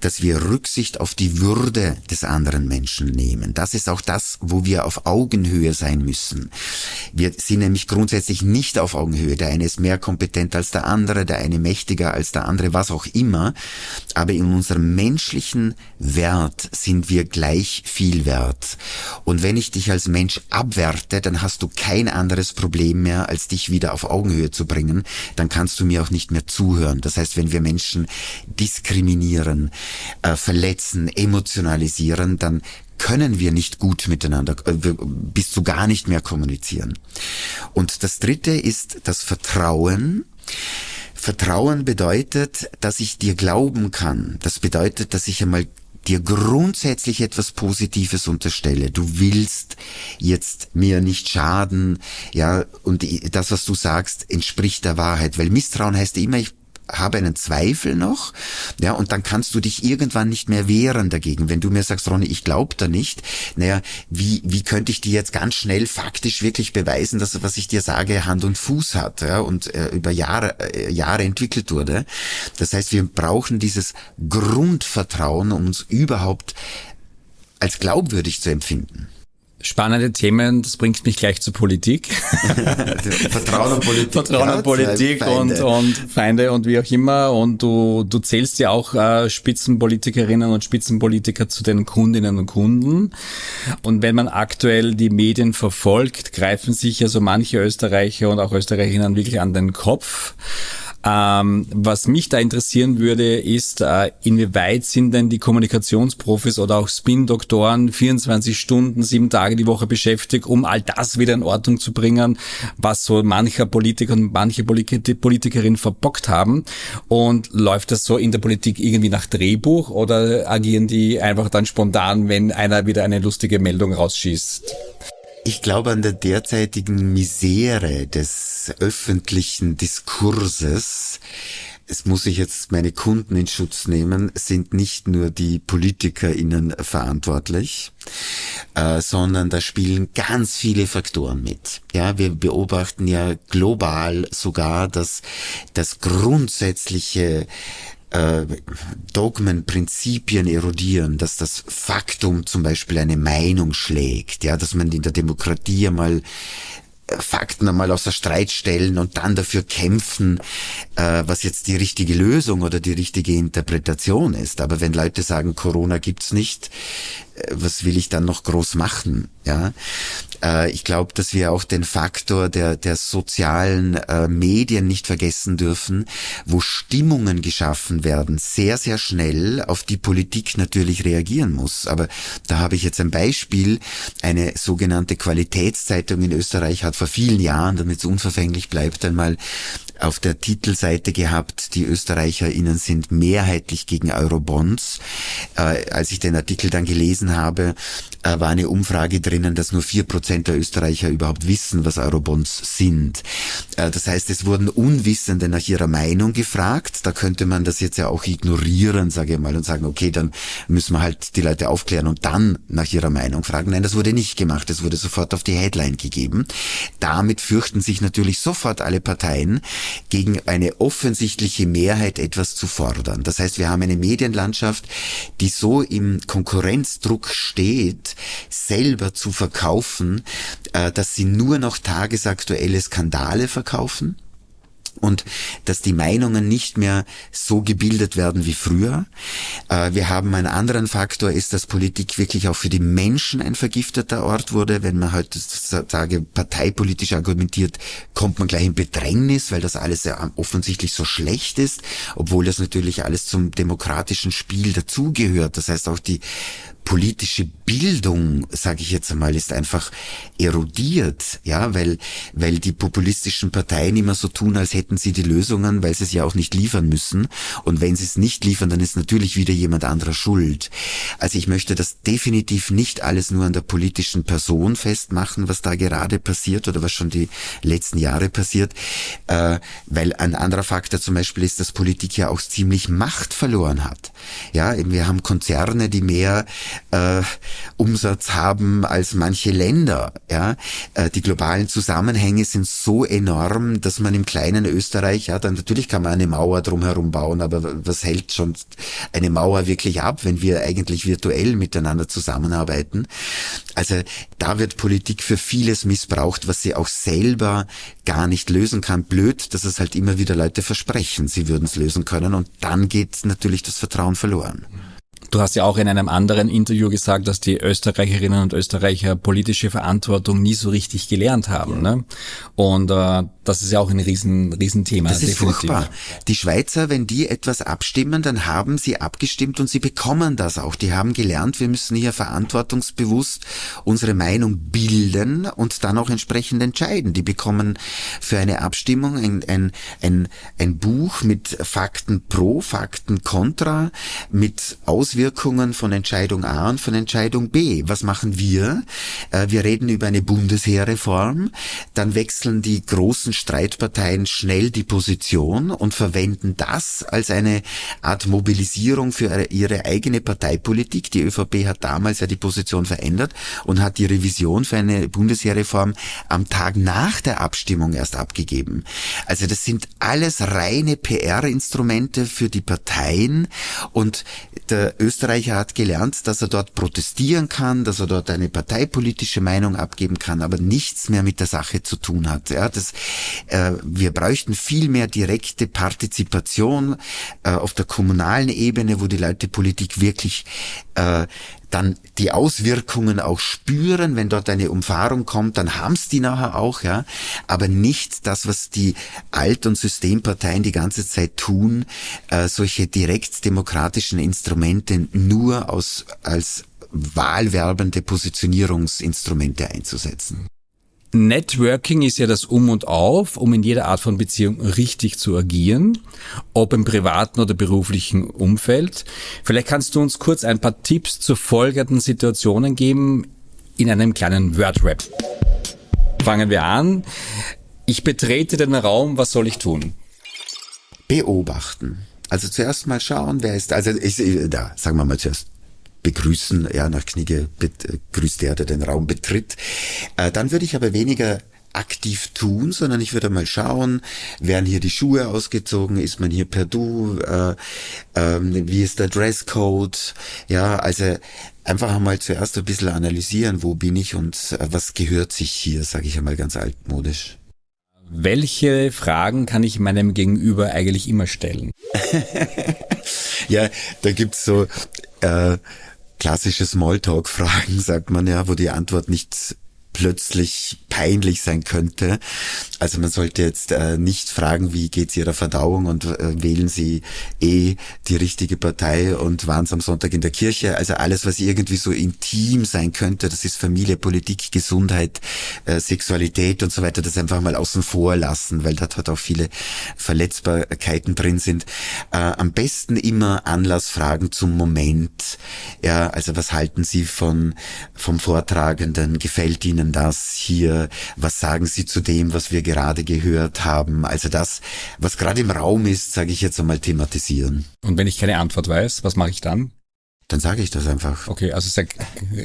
dass wir Rücksicht auf die Würde des anderen Menschen nehmen. Das ist auch das, wo wir auf Augenhöhe sein müssen. Wir sind nämlich grundsätzlich nicht auf Augenhöhe. Der eine ist mehr kompetent als der andere, der eine mächtiger als der andere, was auch immer. Aber in unserem menschlichen Wert sind wir gleich viel wert. Und wenn ich dich als Mensch abwerte, dann hast du kein anderes Problem mehr, als dich wieder auf Augenhöhe zu bringen. Dann kannst du mir auch nicht mehr zuhören. Das heißt, wenn wir Menschen diskriminieren, äh, verletzen, emotionalisieren, dann können wir nicht gut miteinander, äh, bis zu gar nicht mehr kommunizieren. Und das Dritte ist das Vertrauen. Vertrauen bedeutet, dass ich dir glauben kann. Das bedeutet, dass ich einmal dir grundsätzlich etwas Positives unterstelle. Du willst jetzt mir nicht schaden, ja, und das, was du sagst, entspricht der Wahrheit, weil Misstrauen heißt immer, ich habe einen Zweifel noch, ja, und dann kannst du dich irgendwann nicht mehr wehren dagegen. Wenn du mir sagst, Ronny, ich glaube da nicht, naja, wie, wie könnte ich dir jetzt ganz schnell faktisch wirklich beweisen, dass was ich dir sage Hand und Fuß hat, ja, und äh, über Jahre, äh, Jahre entwickelt wurde. Das heißt, wir brauchen dieses Grundvertrauen, um uns überhaupt als glaubwürdig zu empfinden. Spannende Themen, das bringt mich gleich zur Politik. Vertrauen und Politik. Vertrauen und Politik und, und Feinde und wie auch immer. Und du, du zählst ja auch äh, Spitzenpolitikerinnen und Spitzenpolitiker zu den Kundinnen und Kunden. Und wenn man aktuell die Medien verfolgt, greifen sich ja so manche Österreicher und auch Österreicherinnen wirklich an den Kopf. Ähm, was mich da interessieren würde, ist, äh, inwieweit sind denn die Kommunikationsprofis oder auch Spin-Doktoren 24 Stunden, sieben Tage die Woche beschäftigt, um all das wieder in Ordnung zu bringen, was so mancher Politiker und manche Politikerin verbockt haben. Und läuft das so in der Politik irgendwie nach Drehbuch oder agieren die einfach dann spontan, wenn einer wieder eine lustige Meldung rausschießt? Ich glaube an der derzeitigen Misere des öffentlichen Diskurses. Es muss ich jetzt meine Kunden in Schutz nehmen, sind nicht nur die PolitikerInnen verantwortlich, äh, sondern da spielen ganz viele Faktoren mit. Ja, wir beobachten ja global sogar, dass das grundsätzliche äh, Dogmen, Prinzipien erodieren, dass das Faktum zum Beispiel eine Meinung schlägt, ja, dass man in der Demokratie einmal äh, Fakten einmal außer Streit stellen und dann dafür kämpfen, äh, was jetzt die richtige Lösung oder die richtige Interpretation ist. Aber wenn Leute sagen, Corona gibt's nicht, was will ich dann noch groß machen? Ja, äh, ich glaube, dass wir auch den Faktor der der sozialen äh, Medien nicht vergessen dürfen, wo Stimmungen geschaffen werden, sehr sehr schnell auf die Politik natürlich reagieren muss. Aber da habe ich jetzt ein Beispiel: Eine sogenannte Qualitätszeitung in Österreich hat vor vielen Jahren, damit es unverfänglich bleibt, einmal auf der Titelseite gehabt, die ÖsterreicherInnen sind mehrheitlich gegen Eurobonds. Äh, als ich den Artikel dann gelesen habe, äh, war eine Umfrage drinnen, dass nur vier Prozent der Österreicher überhaupt wissen, was Eurobonds sind. Äh, das heißt, es wurden Unwissende nach ihrer Meinung gefragt. Da könnte man das jetzt ja auch ignorieren, sage ich mal, und sagen, okay, dann müssen wir halt die Leute aufklären und dann nach ihrer Meinung fragen. Nein, das wurde nicht gemacht. Es wurde sofort auf die Headline gegeben. Damit fürchten sich natürlich sofort alle Parteien, gegen eine offensichtliche Mehrheit etwas zu fordern. Das heißt, wir haben eine Medienlandschaft, die so im Konkurrenzdruck steht, selber zu verkaufen, äh, dass sie nur noch tagesaktuelle Skandale verkaufen und dass die Meinungen nicht mehr so gebildet werden wie früher. Äh, wir haben einen anderen Faktor, ist, dass Politik wirklich auch für die Menschen ein vergifteter Ort wurde. Wenn man heutzutage parteipolitisch argumentiert, kommt man gleich in Bedrängnis, weil das alles ja offensichtlich so schlecht ist, obwohl das natürlich alles zum demokratischen Spiel dazugehört. Das heißt, auch die politische Bildung, sage ich jetzt einmal, ist einfach erodiert, ja, weil weil die populistischen Parteien immer so tun, als hätten sie die Lösungen, weil sie es ja auch nicht liefern müssen. Und wenn sie es nicht liefern, dann ist natürlich wieder jemand anderer schuld. Also ich möchte das definitiv nicht alles nur an der politischen Person festmachen, was da gerade passiert oder was schon die letzten Jahre passiert, äh, weil ein anderer Faktor zum Beispiel ist, dass Politik ja auch ziemlich Macht verloren hat. Ja, wir haben Konzerne, die mehr äh, Umsatz haben als manche Länder. Ja, äh, die globalen Zusammenhänge sind so enorm, dass man im kleinen Österreich, ja, dann natürlich kann man eine Mauer drumherum bauen, aber was hält schon eine Mauer wirklich ab, wenn wir eigentlich virtuell miteinander zusammenarbeiten? Also da wird Politik für vieles missbraucht, was sie auch selber gar nicht lösen kann. Blöd, dass es halt immer wieder Leute versprechen, sie würden es lösen können und dann geht natürlich das Vertrauen verloren. Du hast ja auch in einem anderen Interview gesagt, dass die Österreicherinnen und Österreicher politische Verantwortung nie so richtig gelernt haben. Ja. Ne? Und äh, das ist ja auch ein riesen, Riesenthema. Das ist definitiv. furchtbar. Die Schweizer, wenn die etwas abstimmen, dann haben sie abgestimmt und sie bekommen das auch. Die haben gelernt, wir müssen hier verantwortungsbewusst unsere Meinung bilden und dann auch entsprechend entscheiden. Die bekommen für eine Abstimmung ein, ein, ein, ein Buch mit Fakten pro, Fakten contra, mit Auswirkungen Auswirkungen von Entscheidung A und von Entscheidung B. Was machen wir? Äh, wir reden über eine Bundesheerreform, dann wechseln die großen Streitparteien schnell die Position und verwenden das als eine Art Mobilisierung für ihre eigene Parteipolitik. Die ÖVP hat damals ja die Position verändert und hat die Revision für eine Bundesheerreform am Tag nach der Abstimmung erst abgegeben. Also das sind alles reine PR-Instrumente für die Parteien und der Österreicher hat gelernt, dass er dort protestieren kann, dass er dort eine parteipolitische Meinung abgeben kann, aber nichts mehr mit der Sache zu tun hat. Ja, das, äh, wir bräuchten viel mehr direkte Partizipation äh, auf der kommunalen Ebene, wo die Leute Politik wirklich äh, dann die Auswirkungen auch spüren, wenn dort eine Umfahrung kommt, dann haben's die nachher auch, ja. Aber nicht das, was die Alt- und Systemparteien die ganze Zeit tun, äh, solche direkt demokratischen Instrumente nur aus, als wahlwerbende Positionierungsinstrumente einzusetzen. Networking ist ja das Um und Auf, um in jeder Art von Beziehung richtig zu agieren, ob im privaten oder beruflichen Umfeld. Vielleicht kannst du uns kurz ein paar Tipps zu folgenden Situationen geben in einem kleinen Word-Rap. Fangen wir an. Ich betrete den Raum, was soll ich tun? Beobachten. Also zuerst mal schauen, wer ist, also ich, da, sagen wir mal zuerst begrüßen, ja, nach Knie begrüßt der, der den Raum betritt. Äh, dann würde ich aber weniger aktiv tun, sondern ich würde mal schauen, werden hier die Schuhe ausgezogen, ist man hier per Du, äh, äh, wie ist der Dresscode, ja, also einfach einmal zuerst ein bisschen analysieren, wo bin ich und äh, was gehört sich hier, sage ich einmal ganz altmodisch. Welche Fragen kann ich meinem Gegenüber eigentlich immer stellen? ja, da gibt's so äh, klassische Smalltalk-Fragen, sagt man ja, wo die Antwort nicht plötzlich peinlich sein könnte. Also man sollte jetzt äh, nicht fragen, wie geht's Ihrer Verdauung und äh, wählen Sie eh die richtige Partei und waren Sie am Sonntag in der Kirche. Also alles, was irgendwie so intim sein könnte, das ist Familie, Politik, Gesundheit, äh, Sexualität und so weiter, das einfach mal außen vor lassen, weil dort halt auch viele Verletzbarkeiten drin sind. Äh, am besten immer Anlassfragen zum Moment. Ja, also was halten Sie von vom Vortragenden? Gefällt Ihnen Ihnen das hier? Was sagen Sie zu dem, was wir gerade gehört haben? Also das, was gerade im Raum ist, sage ich jetzt einmal thematisieren. Und wenn ich keine Antwort weiß, was mache ich dann? Dann sage ich das einfach. Okay, also sag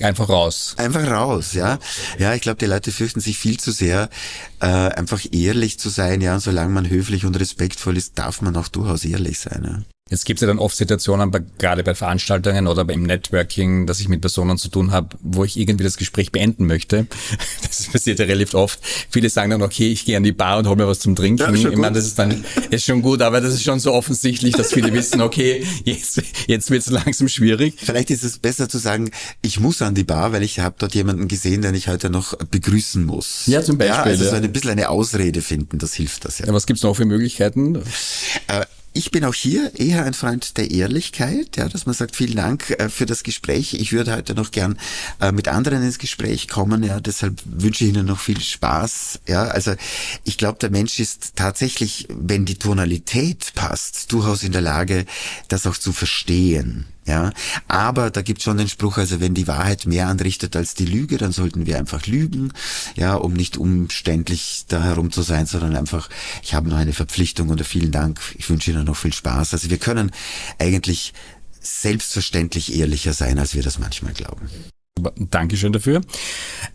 einfach raus. Einfach raus, ja. Ja, ich glaube, die Leute fürchten sich viel zu sehr, äh, einfach ehrlich zu sein, ja. Und solange man höflich und respektvoll ist, darf man auch durchaus ehrlich sein. Ja. Jetzt gibt es ja dann oft Situationen, bei, gerade bei Veranstaltungen oder beim Networking, dass ich mit Personen zu tun habe, wo ich irgendwie das Gespräch beenden möchte. Das passiert ja relativ oft. Viele sagen dann, okay, ich gehe an die Bar und hol mir was zum Trinken. Ja, ich meine, das ist dann ist schon gut, aber das ist schon so offensichtlich, dass viele wissen, okay, jetzt, jetzt wird es langsam schwierig. Vielleicht ist es besser zu sagen, ich muss an die Bar, weil ich habe dort jemanden gesehen, den ich heute noch begrüßen muss. Ja, zum Beispiel. Ja, also ja. so ein bisschen eine Ausrede finden, das hilft das ja. ja was gibt's noch für Möglichkeiten? Äh, ich bin auch hier eher ein Freund der Ehrlichkeit, ja, dass man sagt, vielen Dank äh, für das Gespräch. Ich würde heute noch gern äh, mit anderen ins Gespräch kommen, ja, deshalb wünsche ich Ihnen noch viel Spaß, ja. Also ich glaube, der Mensch ist tatsächlich, wenn die Tonalität passt, durchaus in der Lage, das auch zu verstehen. Ja, aber da gibt schon den Spruch, also wenn die Wahrheit mehr anrichtet als die Lüge, dann sollten wir einfach lügen, ja, um nicht umständlich da herum zu sein, sondern einfach, ich habe noch eine Verpflichtung oder vielen Dank, ich wünsche Ihnen noch viel Spaß. Also wir können eigentlich selbstverständlich ehrlicher sein, als wir das manchmal glauben. Dankeschön dafür.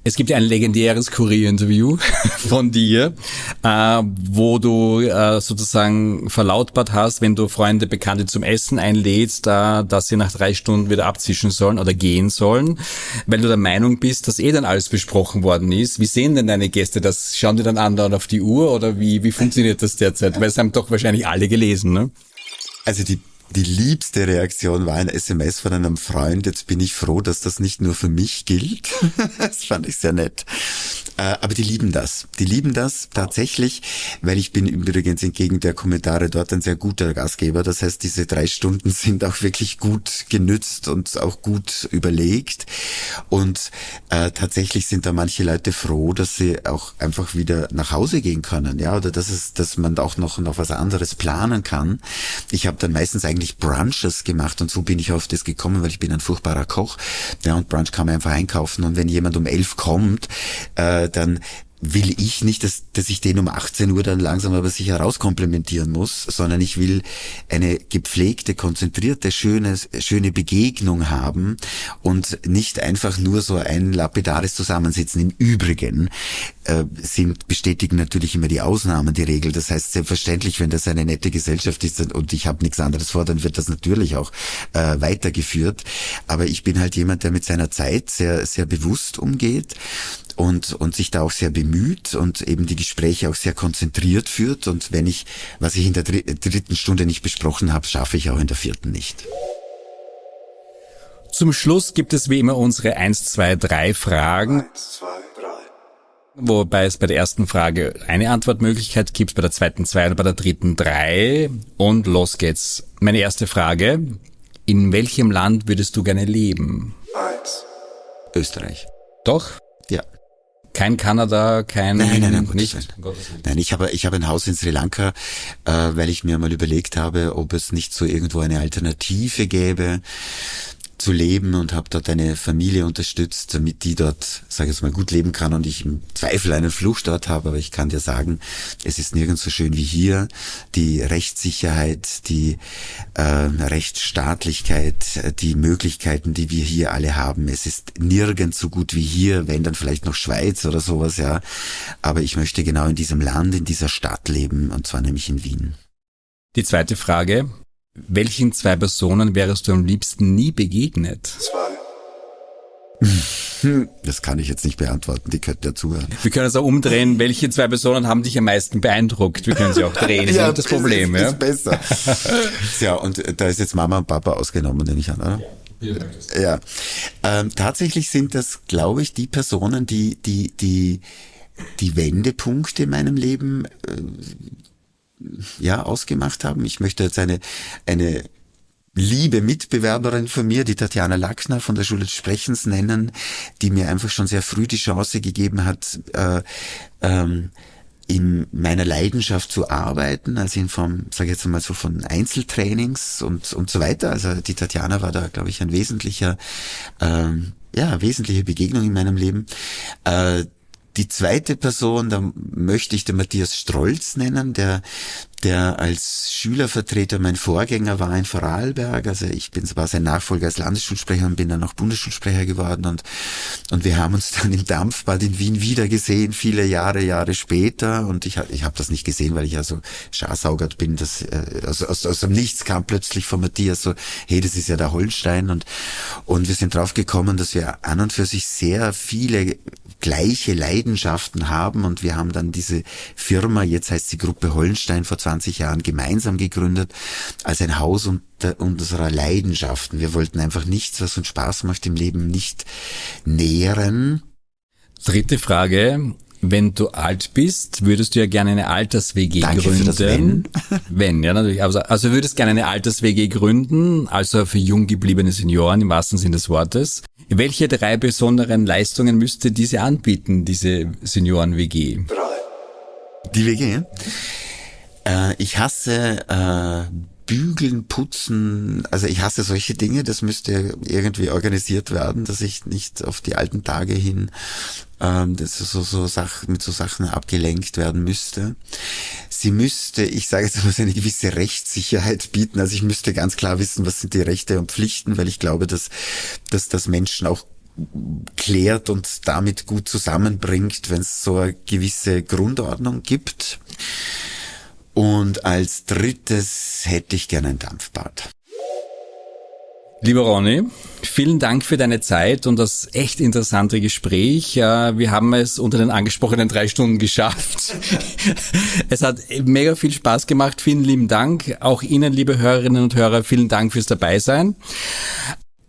Es gibt ja ein legendäres Kurierinterview von dir, äh, wo du äh, sozusagen verlautbart hast, wenn du Freunde, Bekannte zum Essen einlädst, äh, dass sie nach drei Stunden wieder abzischen sollen oder gehen sollen, weil du der Meinung bist, dass eh dann alles besprochen worden ist. Wie sehen denn deine Gäste das? Schauen die dann andauernd auf die Uhr oder wie, wie funktioniert das derzeit? Weil es haben doch wahrscheinlich alle gelesen, ne? Also die die liebste Reaktion war ein SMS von einem Freund. Jetzt bin ich froh, dass das nicht nur für mich gilt. das fand ich sehr nett. Äh, aber die lieben das. Die lieben das tatsächlich, weil ich bin übrigens entgegen der Kommentare dort ein sehr guter Gastgeber. Das heißt, diese drei Stunden sind auch wirklich gut genützt und auch gut überlegt. Und äh, tatsächlich sind da manche Leute froh, dass sie auch einfach wieder nach Hause gehen können, ja, oder dass es, dass man auch noch noch was anderes planen kann. Ich habe dann meistens eigentlich eigentlich Brunches gemacht und so bin ich auf das gekommen, weil ich bin ein furchtbarer Koch. Ja, und Brunch kann man einfach einkaufen und wenn jemand um elf kommt, äh, dann will ich nicht, dass, dass ich den um 18 Uhr dann langsam aber sicher rauskomplementieren muss, sondern ich will eine gepflegte, konzentrierte, schöne, schöne Begegnung haben und nicht einfach nur so ein lapidares Zusammensitzen. Im Übrigen äh, sind, bestätigen natürlich immer die Ausnahmen die Regel. Das heißt, selbstverständlich, wenn das eine nette Gesellschaft ist und ich habe nichts anderes vor, dann wird das natürlich auch äh, weitergeführt. Aber ich bin halt jemand, der mit seiner Zeit sehr, sehr bewusst umgeht und, und sich da auch sehr bemüht und eben die Gespräche auch sehr konzentriert führt. Und wenn ich, was ich in der dritten Stunde nicht besprochen habe, schaffe ich auch in der vierten nicht. Zum Schluss gibt es wie immer unsere 1, 2, 3 Fragen. 1, 2, 3. Wobei es bei der ersten Frage eine Antwortmöglichkeit gibt, bei der zweiten zwei und bei der dritten drei. Und los geht's. Meine erste Frage. In welchem Land würdest du gerne leben? Eins. Österreich. Doch? Kein Kanada, kein nein, nein, nein, nicht. Nein, ich habe ich habe ein Haus in Sri Lanka, äh, weil ich mir mal überlegt habe, ob es nicht so irgendwo eine Alternative gäbe zu leben und habe dort eine Familie unterstützt, damit die dort, sage ich jetzt mal, gut leben kann und ich im Zweifel einen Fluchtort habe. Aber ich kann dir sagen, es ist nirgends so schön wie hier. Die Rechtssicherheit, die äh, Rechtsstaatlichkeit, die Möglichkeiten, die wir hier alle haben. Es ist nirgends so gut wie hier, wenn dann vielleicht noch Schweiz oder sowas, ja. Aber ich möchte genau in diesem Land, in dieser Stadt leben und zwar nämlich in Wien. Die zweite Frage, welchen zwei Personen wärst du am liebsten nie begegnet? Zwei. Das kann ich jetzt nicht beantworten, die könnten ja zuhören. Wir können es auch umdrehen. Welche zwei Personen haben dich am meisten beeindruckt? Wir können sie auch drehen, das ja, ist das Problem. Ist, ja? ist besser. ja, und da ist jetzt Mama und Papa ausgenommen, nehme ich an, oder? Ja. ja. Ähm, tatsächlich sind das, glaube ich, die Personen, die, die, die, die Wendepunkte in meinem Leben äh, ja, ausgemacht haben. Ich möchte jetzt eine, eine liebe Mitbewerberin von mir, die Tatjana Lackner von der Schule des Sprechens nennen, die mir einfach schon sehr früh die Chance gegeben hat, äh, ähm, in meiner Leidenschaft zu arbeiten, also in Form, sage ich jetzt mal so von Einzeltrainings und und so weiter. Also die Tatjana war da, glaube ich, ein wesentlicher, ähm, ja, wesentliche Begegnung in meinem Leben. Äh, die zweite Person, da möchte ich den Matthias Strolz nennen, der der als Schülervertreter mein Vorgänger war in Vorarlberg. Also ich bin war sein Nachfolger als Landesschulsprecher und bin dann auch Bundesschulsprecher geworden und und wir haben uns dann im Dampfbad in Wien wieder gesehen, viele Jahre Jahre später. Und ich ich habe das nicht gesehen, weil ich ja so scharsaugert bin, dass äh, aus, aus, aus dem Nichts kam plötzlich von Matthias so, hey, das ist ja der Holstein. Und und wir sind drauf gekommen, dass wir an und für sich sehr viele gleiche Leidenschaften haben. Und wir haben dann diese Firma, jetzt heißt sie Gruppe Holstein vor 20 Jahren gemeinsam gegründet, als ein Haus unserer Leidenschaften. Wir wollten einfach nichts, was uns Spaß macht im Leben, nicht nähren. Dritte Frage. wenn du alt bist, würdest du ja gerne eine Alters-WG gründen. Für das wenn. wenn, ja natürlich. Also, also würdest gerne eine Alters-WG gründen, also für jung gebliebene Senioren im wahrsten Sinne des Wortes. Welche drei besonderen Leistungen müsste diese anbieten, diese Senioren-WG? Die WG? Äh, ich hasse äh, Bügeln, Putzen, also ich hasse solche Dinge, das müsste irgendwie organisiert werden, dass ich nicht auf die alten Tage hin ähm, das so, so Sach, mit so Sachen abgelenkt werden müsste. Sie müsste, ich sage jetzt mal, eine gewisse Rechtssicherheit bieten. Also ich müsste ganz klar wissen, was sind die Rechte und Pflichten, weil ich glaube, dass, dass das Menschen auch klärt und damit gut zusammenbringt, wenn es so eine gewisse Grundordnung gibt. Und als drittes hätte ich gerne ein Dampfbad. Lieber Ronny, vielen Dank für deine Zeit und das echt interessante Gespräch. Wir haben es unter den angesprochenen drei Stunden geschafft. Es hat mega viel Spaß gemacht. Vielen lieben Dank. Auch Ihnen, liebe Hörerinnen und Hörer, vielen Dank fürs Dabeisein.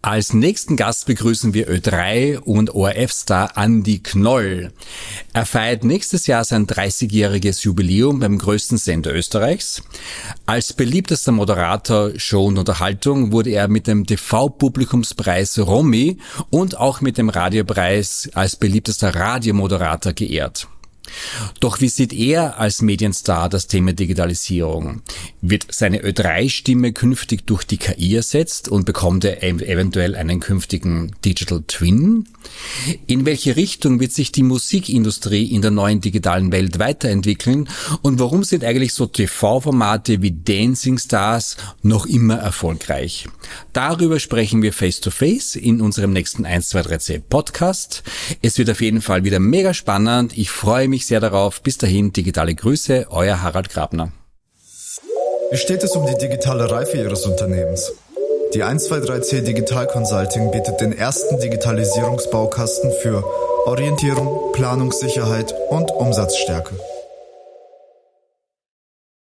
Als nächsten Gast begrüßen wir Ö3 und ORF-Star Andy Knoll. Er feiert nächstes Jahr sein 30-jähriges Jubiläum beim größten Sender Österreichs. Als beliebtester Moderator Show und Unterhaltung wurde er mit dem TV-Publikumspreis Romy und auch mit dem Radiopreis als beliebtester Radiomoderator geehrt. Doch wie sieht er als Medienstar das Thema Digitalisierung? Wird seine Ö3-Stimme künftig durch die KI ersetzt und bekommt er eventuell einen künftigen Digital Twin? In welche Richtung wird sich die Musikindustrie in der neuen digitalen Welt weiterentwickeln und warum sind eigentlich so TV-Formate wie Dancing Stars noch immer erfolgreich? Darüber sprechen wir face to face in unserem nächsten 1, 2, 3 C Podcast. Es wird auf jeden Fall wieder mega spannend. Ich freue mich sehr darauf. Bis dahin, digitale Grüße, euer Harald Grabner. Wie steht es um die digitale Reife Ihres Unternehmens? Die 123C Digital Consulting bietet den ersten Digitalisierungsbaukasten für Orientierung, Planungssicherheit und Umsatzstärke.